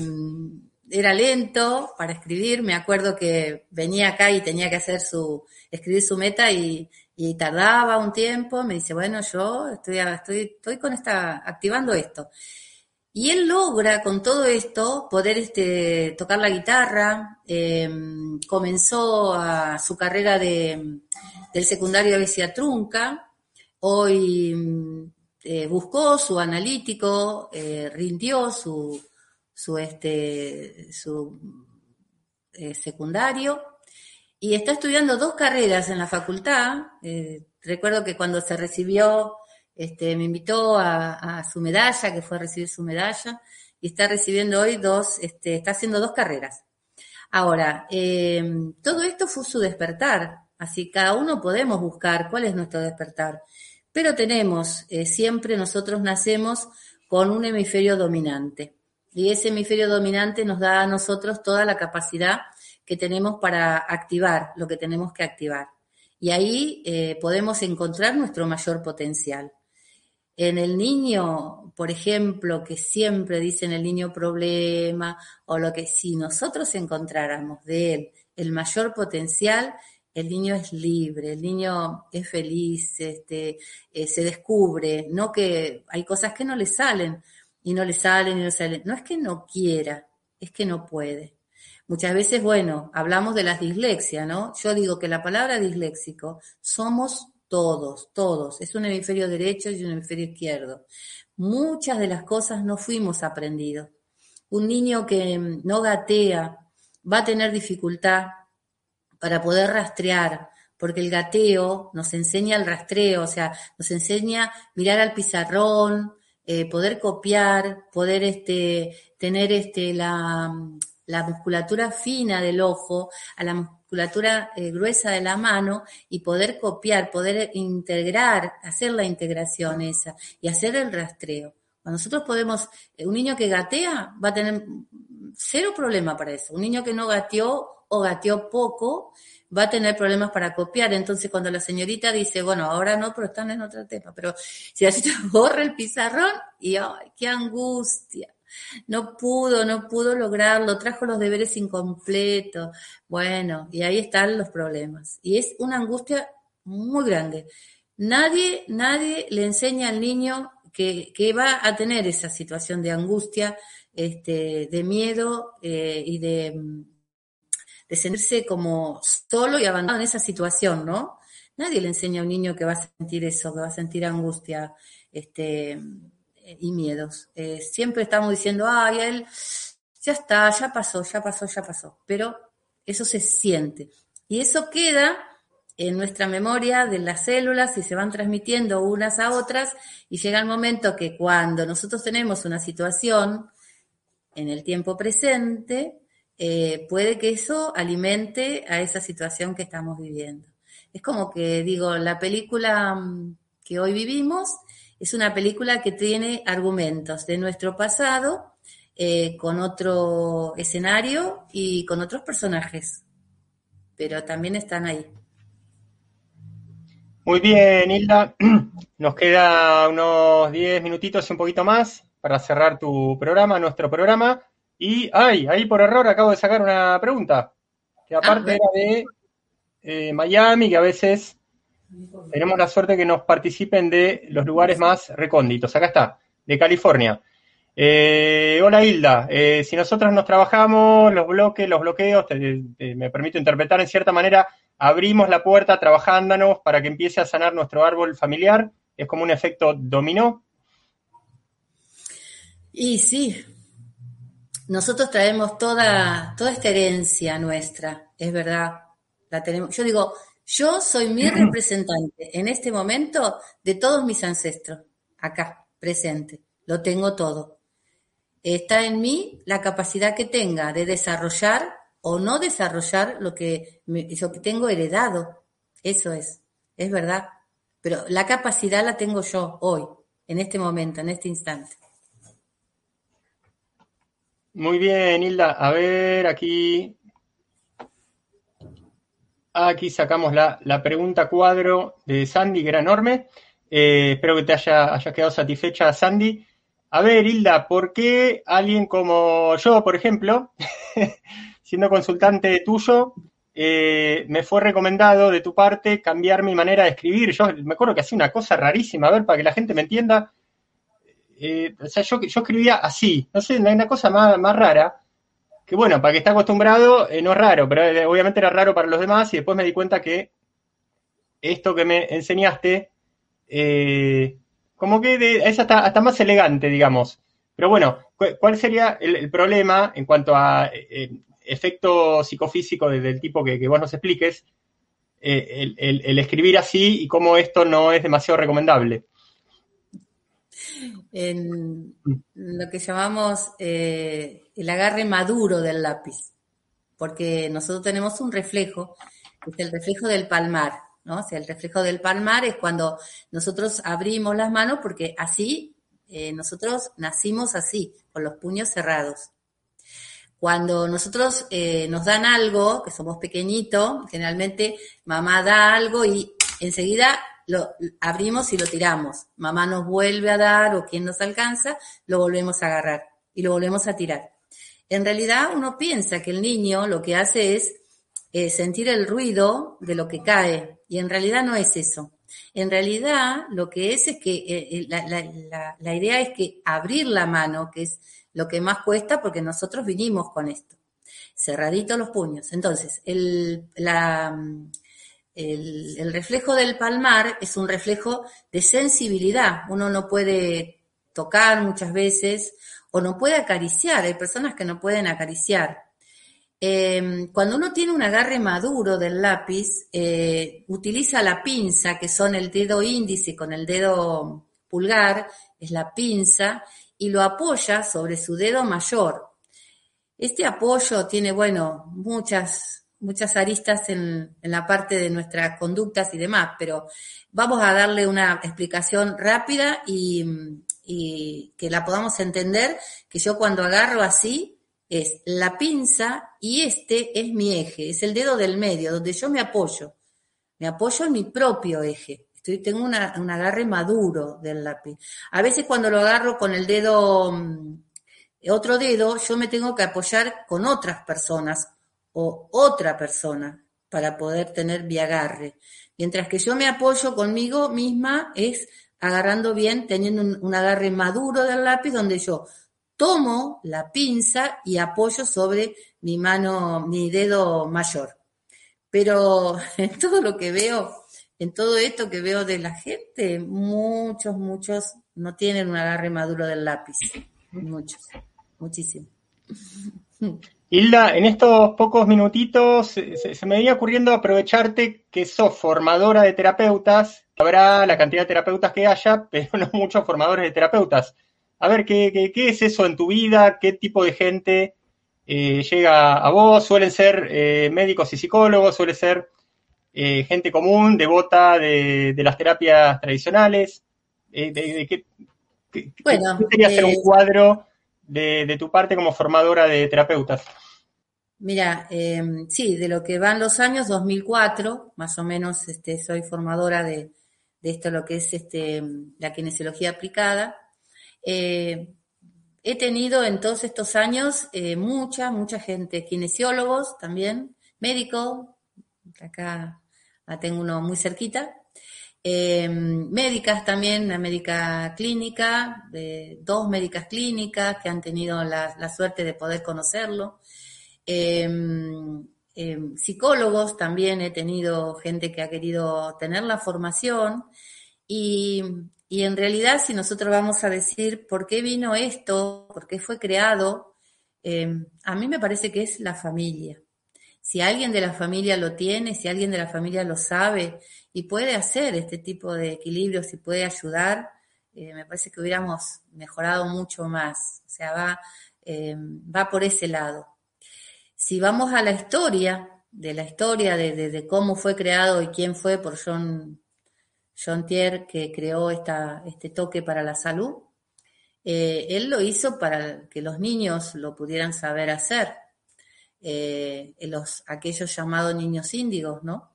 era lento para escribir, me acuerdo que venía acá y tenía que hacer su, escribir su meta y, tardaba un tiempo, me dice, bueno, yo estoy, estoy, estoy con esta, activando esto. Y él logra con todo esto poder este, tocar la guitarra, eh, comenzó su carrera de, del secundario de Trunca, hoy eh, buscó su analítico, eh, rindió su, su, este, su eh, secundario y está estudiando dos carreras en la facultad. Recuerdo que cuando se recibió, este, me invitó a, su medalla, que fue a recibir su medalla, y está recibiendo hoy dos, este, está haciendo dos carreras. Ahora, eh, todo esto fue su despertar, así cada uno podemos buscar cuál es nuestro despertar. Pero tenemos, eh, siempre nosotros nacemos con un hemisferio dominante. Y ese hemisferio dominante nos da a nosotros toda la capacidad que tenemos para activar lo que tenemos que activar. Y ahí eh, podemos encontrar nuestro mayor potencial. En el niño, por ejemplo, que siempre dicen el niño problema, o lo que si nosotros encontráramos de él el mayor potencial, el niño es libre, el niño es feliz, este, eh, se descubre, no que hay cosas que no le salen y no le salen y no salen. No es que no quiera, es que no puede. Muchas veces, bueno, hablamos de las dislexias, ¿no? Yo digo que la palabra disléxico somos todos, todos. Es un hemisferio derecho y un hemisferio izquierdo. Muchas de las cosas no fuimos aprendidos. Un niño que no gatea va a tener dificultad para poder rastrear, porque el gateo nos enseña el rastreo, o sea, nos enseña mirar al pizarrón, eh, poder copiar, poder este, tener este, la, la musculatura fina del ojo a la musculatura eh, gruesa de la mano y poder copiar, poder integrar, hacer la integración esa y hacer el rastreo. Cuando nosotros podemos, eh, un niño que gatea va a tener cero problema para eso. Un niño que no gateó o gateó poco, va a tener problemas para copiar. Entonces, cuando la señorita dice, bueno, ahora no, pero están en otro tema, pero si así te borra el pizarrón y ¡ay, qué angustia! no pudo, no pudo lograrlo, trajo los deberes incompletos. Bueno, y ahí están los problemas. Y es una angustia muy grande. Nadie, nadie le enseña al niño que, va a tener esa situación de angustia, este, de miedo eh, y de, de sentirse como solo y abandonado en esa situación, ¿no? Nadie le enseña a un niño que va a sentir eso, que va a sentir angustia este, y miedos. Eh, siempre estamos diciendo, ay, él ya está, ya pasó, ya pasó, ya pasó. Pero eso se siente. Y eso queda en nuestra memoria de las células y se van transmitiendo unas a otras y llega el momento que cuando nosotros tenemos una situación en el tiempo presente, eh, puede que eso alimente a esa situación que estamos viviendo. Es como que digo, la película mm, que hoy vivimos es una película que tiene argumentos de nuestro pasado eh, con otro escenario y con otros personajes, pero también están ahí. Muy bien, Hilda. Nos queda unos 10 minutitos y un poquito más para cerrar tu programa, nuestro programa. Y, ay, ahí por error acabo de sacar una pregunta, que aparte ah, era de eh, Miami, que a veces tenemos la suerte que nos participen de los lugares más recónditos. Acá está, de California. Eh, hola Hilda, eh, si nosotros nos trabajamos los bloques, los bloqueos, me permito interpretar en cierta manera, abrimos la puerta trabajándonos para que empiece a sanar nuestro árbol familiar, es como un efecto dominó. Y sí, nosotros traemos toda, toda esta herencia nuestra, es verdad, la tenemos. Yo digo, yo soy mi representante en este momento de todos mis ancestros, acá, presente. Lo tengo todo. Está en mí la capacidad que tenga de desarrollar o no desarrollar lo que, que tengo heredado. Eso es, es verdad. Pero la capacidad la tengo yo hoy, en este momento, en este instante. Muy bien, Hilda. A ver, aquí Aquí sacamos la, pregunta cuadro de Sandy, que era enorme. Eh, espero que te haya, quedado satisfecha, Sandy. A ver, Hilda, ¿por qué alguien como yo, por ejemplo, siendo consultante tuyo, eh, me fue recomendado de tu parte cambiar mi manera de escribir? Yo me acuerdo que hacía una cosa rarísima, a ver, para que la gente me entienda. Eh, o sea, yo, yo escribía así, no sé, una cosa más, más rara que bueno, para que esté acostumbrado eh, no es raro, pero eh, obviamente era raro para los demás y después me di cuenta que esto que me enseñaste, como que es hasta, más elegante, digamos. Pero bueno, ¿cuál sería el, problema en cuanto a efecto psicofísico del tipo que, vos nos expliques? el, escribir así y cómo esto no es demasiado recomendable. En lo que llamamos el agarre maduro del lápiz, porque nosotros tenemos un reflejo, que es el reflejo del palmar, ¿no? O sea, el reflejo del palmar es cuando nosotros abrimos las manos, porque así eh, nosotros nacimos así, con los puños cerrados. Cuando nosotros eh, nos dan algo, que somos pequeñitos, generalmente mamá da algo y enseguida lo abrimos y lo tiramos. Mamá nos vuelve a dar o quien nos alcanza, lo volvemos a agarrar y lo volvemos a tirar. En realidad uno piensa que el niño lo que hace es eh, sentir el ruido de lo que cae y en realidad no es eso. En realidad lo que es es que eh, eh, la, idea es que abrir la mano, que es lo que más cuesta porque nosotros vinimos con esto. Cerraditos los puños. Entonces, el, el reflejo del palmar es un reflejo de sensibilidad. Uno no puede tocar muchas veces o no puede acariciar. Hay personas que no pueden acariciar. Em, cuando uno tiene un agarre maduro del lápiz, eh, utiliza la pinza, que son el dedo índice con el dedo pulgar, es la pinza, y lo apoya sobre su dedo mayor. Este apoyo tiene, bueno, muchas, muchas aristas en, la parte de nuestras conductas y demás, pero vamos a darle una explicación rápida y, y que la podamos entender, que yo cuando agarro así es la pinza y este es mi eje, es el dedo del medio, donde yo me apoyo. Me apoyo en mi propio eje. Estoy, tengo un agarre maduro del lápiz. A veces cuando lo agarro con el dedo mm, otro dedo, yo me tengo que apoyar con otras personas o otra persona para poder tener mi agarre. Mientras que yo me apoyo conmigo misma es agarrando bien, teniendo un, agarre maduro del lápiz donde yo tomo la pinza y apoyo sobre mi mano, mi dedo mayor. Pero en todo lo que veo, en todo esto que veo de la gente, muchos, muchos no tienen un agarre maduro del lápiz. Muchos, muchísimo. Hilda, en estos pocos minutitos se, me venía ocurriendo aprovecharte que sos formadora de terapeutas. Habrá la cantidad de terapeutas que haya, pero no muchos formadores de terapeutas. A ver, ¿qué, es eso en tu vida? ¿Qué tipo de gente eh, llega a vos? ¿Suelen ser eh, médicos y psicólogos? ¿Suele ser eh, gente común, devota de, las terapias tradicionales? De, qué, bueno, sería hacer un cuadro de, tu parte como formadora de terapeutas? Mira, em, sí, de lo que van los años, 2004, más o menos este, soy formadora de, esto, lo que es este, la kinesiología aplicada. Eh, he tenido en todos estos años eh, mucha, mucha gente, kinesiólogos también, médico, acá tengo uno muy cerquita, eh, médicas también, una médica clínica, dos médicas clínicas que han tenido la, suerte de poder conocerlo. Em, em, psicólogos también he tenido gente que ha querido tener la formación y, y, en realidad si nosotros vamos a decir por qué vino esto, por qué fue creado, a mí me parece que es la familia. Si alguien de la familia lo tiene, si alguien de la familia lo sabe, y puede hacer este tipo de equilibrios y puede ayudar, eh, me parece que hubiéramos mejorado mucho más. O sea, va, eh, va por ese lado. Si vamos a la historia, de la historia de, cómo fue creado y quién fue por John, John Tier que creó esta, este toque para la salud, eh, él lo hizo para que los niños lo pudieran saber hacer. Los, aquellos llamados niños índigos, ¿no?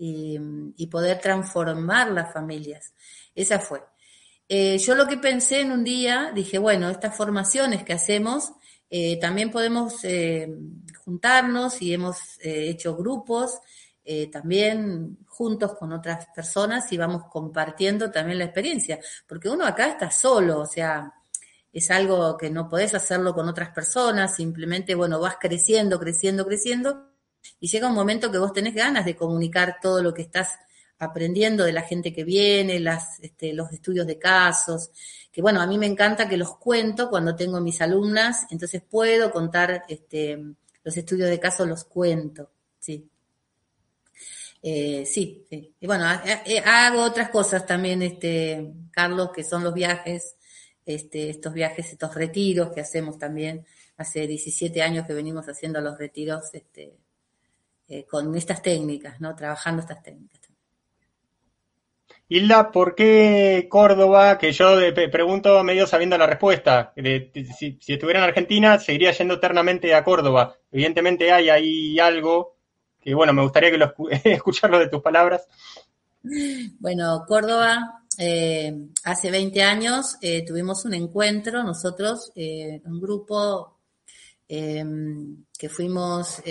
y, poder transformar las familias. Esa fue. Eh, yo lo que pensé en un día, dije, bueno, estas formaciones que hacemos, eh, también podemos eh, juntarnos y hemos hecho grupos también juntos con otras personas y vamos compartiendo también la experiencia, porque uno acá está solo, o sea, es algo que no podés hacerlo con otras personas, simplemente, bueno, vas creciendo, creciendo, creciendo y llega un momento que vos tenés ganas de comunicar todo lo que estás aprendiendo de la gente que viene, este, los estudios de casos, que bueno, a mí me encanta que los cuento cuando tengo mis alumnas, entonces puedo contar este, los estudios de casos, los cuento, sí. Eh, sí, sí. Y bueno, hago otras cosas también, este, Carlos, que son los viajes, este, estos viajes, estos retiros que hacemos también. Hace 17 años que venimos haciendo los retiros, este, eh, con estas técnicas, ¿no? Trabajando estas técnicas. Hilda, ¿por qué Córdoba? Que yo pregunto medio sabiendo la respuesta. si, estuviera en Argentina, seguiría yendo eternamente a Córdoba. Evidentemente hay ahí algo que, bueno, me gustaría que lo escucharlo de tus palabras. Bueno, Córdoba, eh, hace 20 años eh, tuvimos un encuentro, nosotros, un grupo que fuimos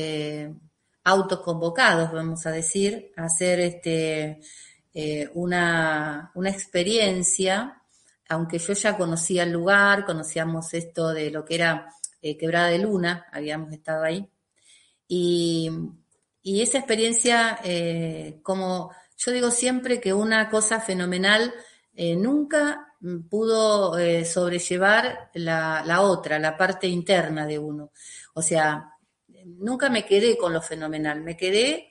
autoconvocados, vamos a decir, a hacer este, eh, una, experiencia, aunque yo ya conocía el lugar, conocíamos esto de lo que era eh, Quebrada de Luna, habíamos estado ahí, y, esa experiencia, eh, como yo digo siempre que una cosa fenomenal nunca pudo sobrellevar la, la otra, la parte interna de uno. O sea, nunca me quedé con lo fenomenal, me quedé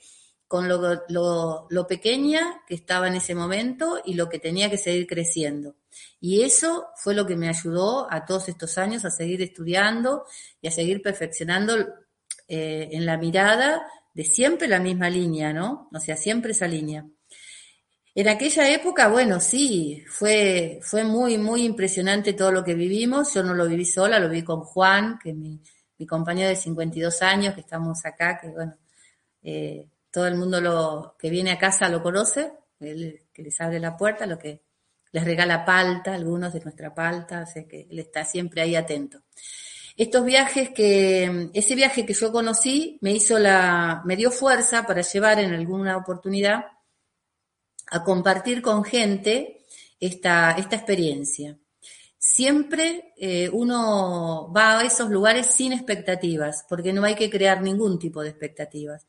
con lo, pequeña que estaba en ese momento y lo que tenía que seguir creciendo. Y eso fue lo que me ayudó a todos estos años a seguir estudiando y a seguir perfeccionando eh, en la mirada de siempre la misma línea, ¿no? O sea, siempre esa línea. En aquella época, bueno, sí, fue, fue muy, muy impresionante todo lo que vivimos. Yo no lo viví sola, lo vi con Juan, que mi compañero de 52 años, que estamos acá, que bueno, eh, todo el mundo lo que viene a casa lo conoce, él que les abre la puerta, lo que les regala palta, algunos de nuestra palta, o que él está siempre ahí atento. Estos viajes que, ese viaje que yo conocí me hizo la, me dio fuerza para llevar en alguna oportunidad a compartir con gente esta, esta experiencia. Siempre eh, uno va a esos lugares sin expectativas, porque no hay que crear ningún tipo de expectativas.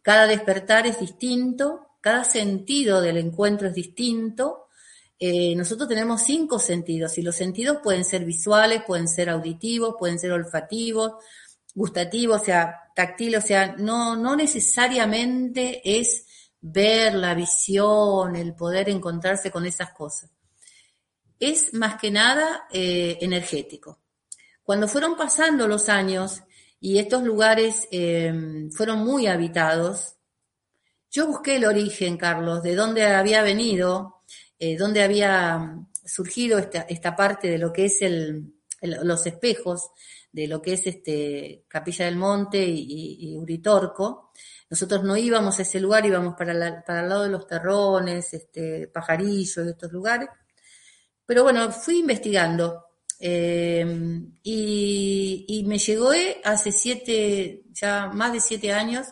Cada despertar es distinto, cada sentido del encuentro es distinto. Eh, nosotros tenemos cinco sentidos y los sentidos pueden ser visuales, pueden ser auditivos, pueden ser olfativos, gustativos, o sea, táctiles, o sea, no, no necesariamente es ver la visión, el poder encontrarse con esas cosas. Es más que nada eh, energético. Cuando fueron pasando los años y estos lugares em, fueron muy habitados, yo busqué el origen, Carlos, de dónde había venido, eh, dónde había surgido esta, parte de lo que es los espejos, de lo que es este Capilla del Monte y Uritorco, nosotros no íbamos a ese lugar, íbamos para, para el lado de los terrones, este, pajarillos, estos lugares. Pero bueno, fui investigando eh, y, me llegó eh, hace siete, ya más de siete años,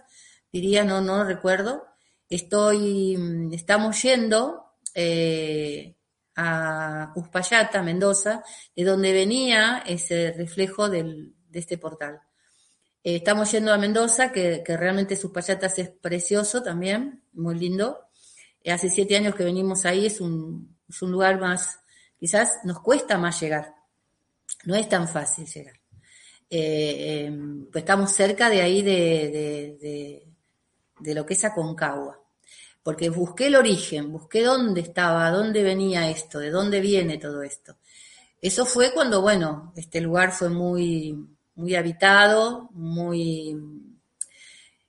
diría, no, no recuerdo. Estoy, estamos yendo eh, a Uspallata, Mendoza, de donde venía ese reflejo de este portal. Eh, estamos yendo a Mendoza, que, realmente sus payatas es precioso también, muy lindo. Eh, hace siete años que venimos ahí, es un, lugar más, quizás nos cuesta más llegar. No es tan fácil llegar. Eh, em, pues estamos cerca de ahí de, de, de, lo que es Aconcagua. Porque busqué el origen, busqué dónde estaba, dónde venía esto, de dónde viene todo esto. Eso fue cuando, bueno, este lugar fue muy, muy habitado, muy,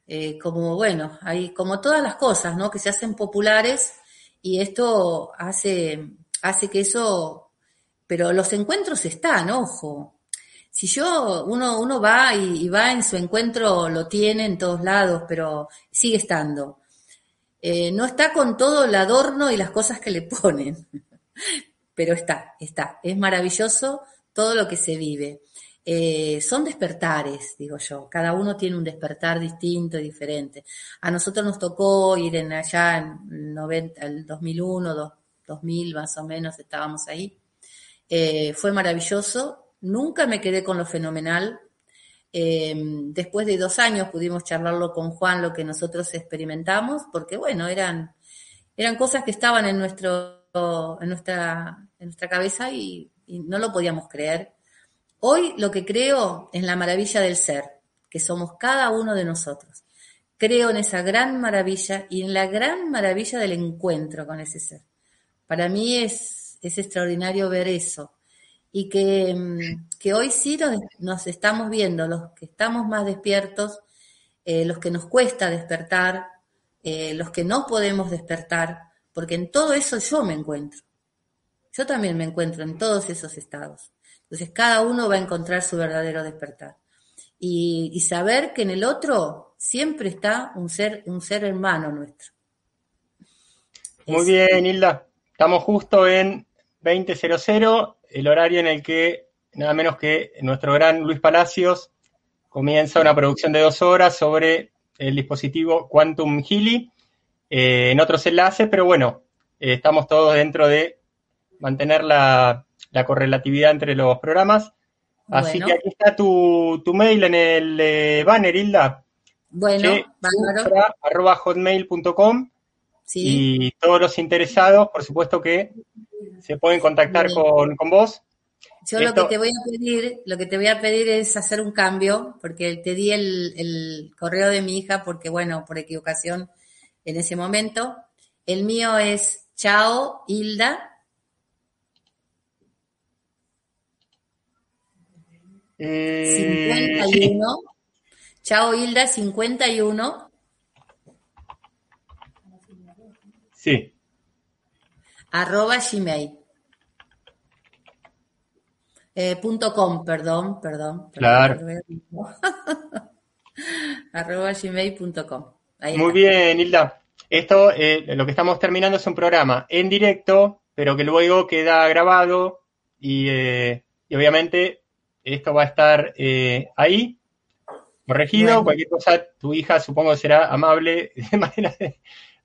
eh, como bueno, hay como todas las cosas, ¿no? Que se hacen populares y esto hace, hace que eso, pero los encuentros están, ojo. Si yo, uno, uno va y, va en su encuentro, lo tiene en todos lados, pero sigue estando. Eh, no está con todo el adorno y las cosas que le ponen, pero está, está. Es maravilloso todo lo que se vive. Eh, son despertares, digo yo. Cada uno tiene un despertar distinto y diferente. A nosotros nos tocó ir en allá en 90, el 2001, 2000 más o menos, estábamos ahí. Eh, fue maravilloso. Nunca me quedé con lo fenomenal. Eh, después de dos años pudimos charlarlo con Juan, lo que nosotros experimentamos, porque bueno, eran, eran cosas que estaban en nuestro, en nuestra, en nuestra cabeza y no lo podíamos creer Hoy lo que creo es la maravilla del ser, que somos cada uno de nosotros. Creo en esa gran maravilla y en la gran maravilla del encuentro con ese ser. Para mí es, es extraordinario ver eso. Y que, mm, que hoy sí nos, estamos viendo, los que estamos más despiertos, eh, los que nos cuesta despertar, eh, los que no podemos despertar, porque en todo eso yo me encuentro. Yo también me encuentro en todos esos estados. Entonces cada uno va a encontrar su verdadero despertar. Y, saber que en el otro siempre está un ser, un ser hermano nuestro. Muy bien, Hilda. Estamos justo en 20.00, el horario en el que nada menos que nuestro gran Luis Palacios comienza una producción de dos horas sobre el dispositivo Quantum Healy eh, en otros enlaces, pero bueno, eh, estamos todos dentro de mantener la, la correlatividad entre los programas. Así que aquí está tu, mail en el eh, banner, Hilda. Bueno, arroba hotmail.com y todos los interesados, por supuesto que se pueden contactar con, vos. Yo lo que te voy a pedir, lo que te voy a pedir es hacer un cambio, porque te di el, el correo de mi hija, porque bueno, por equivocación en ese momento. El mío es chao Hilda 51. Eh, Chao Hilda, 51. Sí. Arroba Gmail. Eh, punto com, perdón, perdón. Claro. arroba gmail.com. Muy bien, Hilda. Esto, eh, lo que estamos terminando es un programa en directo, pero que luego queda grabado y, eh, y obviamente esto va a estar eh, ahí, corregido. Bueno. Cualquier cosa, tu hija supongo será amable de manera de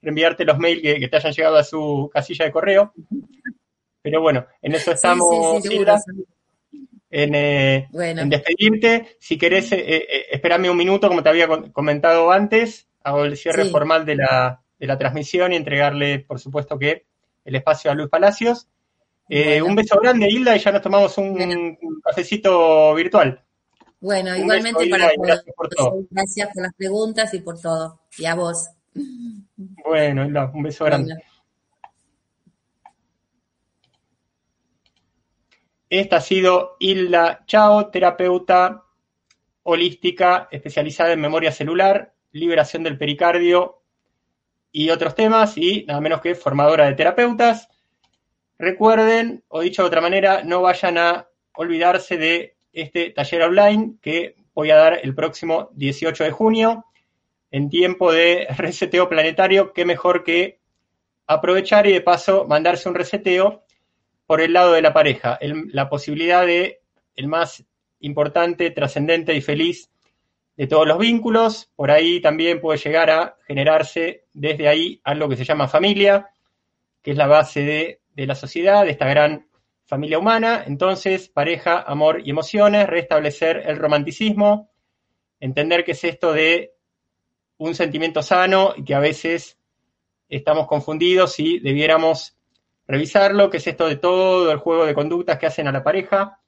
reenviarte los mails que, que te hayan llegado a su casilla de correo. Pero bueno, en eso estamos, sí. Hilda, en, eh, Bueno, en despedirte. Si querés, eh, eh, espérame un minuto, como te había comentado antes, hago el cierre Sí. formal de la, de la transmisión y entregarle, por supuesto, que el espacio a Luis Palacios. Eh, Bueno. Un beso grande, Hilda, y ya nos tomamos un, Bueno. un cafecito virtual. bueno, Un igualmente beso, para Hilda, gracias por todo. Gracias por las preguntas y por todo. Y a vos. Bueno, Hilda, un beso grande. Esta ha sido Hilda Chao, terapeuta holística especializada en memoria celular, liberación del pericardio y otros temas, y nada menos que formadora de terapeutas. Recuerden, o dicho de otra manera, no vayan a olvidarse de este taller online que voy a dar el próximo 18 de junio en tiempo de reseteo planetario. Qué mejor que aprovechar y de paso mandarse un reseteo por el lado de la pareja, la posibilidad de el más importante, trascendente y feliz de todos los vínculos. Por ahí también puede llegar a generarse desde ahí algo que se llama familia, que es la base de, de la sociedad, de esta gran familia humana. Entonces, pareja, amor y emociones, restablecer el romanticismo, entender qué es esto de un sentimiento sano y que a veces estamos confundidos y debiéramos revisarlo, qué es esto de todo el juego de conductas que hacen a la pareja,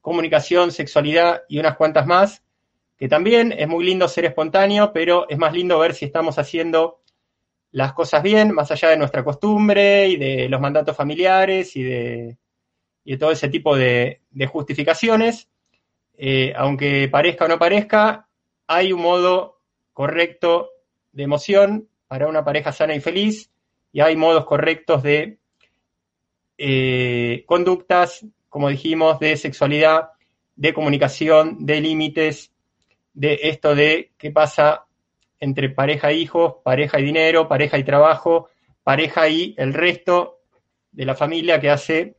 comunicación, sexualidad y unas cuantas más, que también es muy lindo ser espontáneo, pero es más lindo ver si estamos haciendo las cosas bien, más allá de nuestra costumbre y de los mandatos familiares y de, y todo ese tipo de, de justificaciones. Eh, aunque parezca o no parezca, hay un modo correcto de emoción para una pareja sana y feliz y hay modos correctos de eh, conductas, como dijimos, de sexualidad, de comunicación, de límites, de esto de qué pasa entre pareja e hijos, pareja y dinero, pareja y trabajo, pareja y el resto de la familia que hace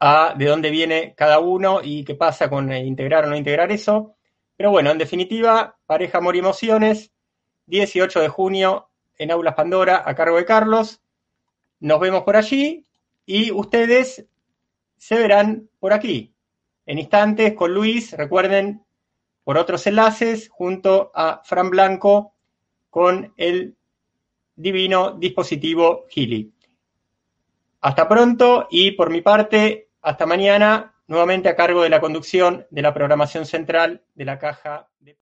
a de dónde viene cada uno y qué pasa con integrar o no integrar eso. Pero bueno, en definitiva, pareja, amor y emociones, 18 de junio en Aulas Pandora a cargo de Carlos. Nos vemos por allí y ustedes se verán por aquí en instantes con Luis. Recuerden por otros enlaces junto a Fran Blanco con el divino dispositivo Gili. Hasta pronto y por mi parte, hasta mañana, nuevamente a cargo de la conducción de la programación central de la caja de...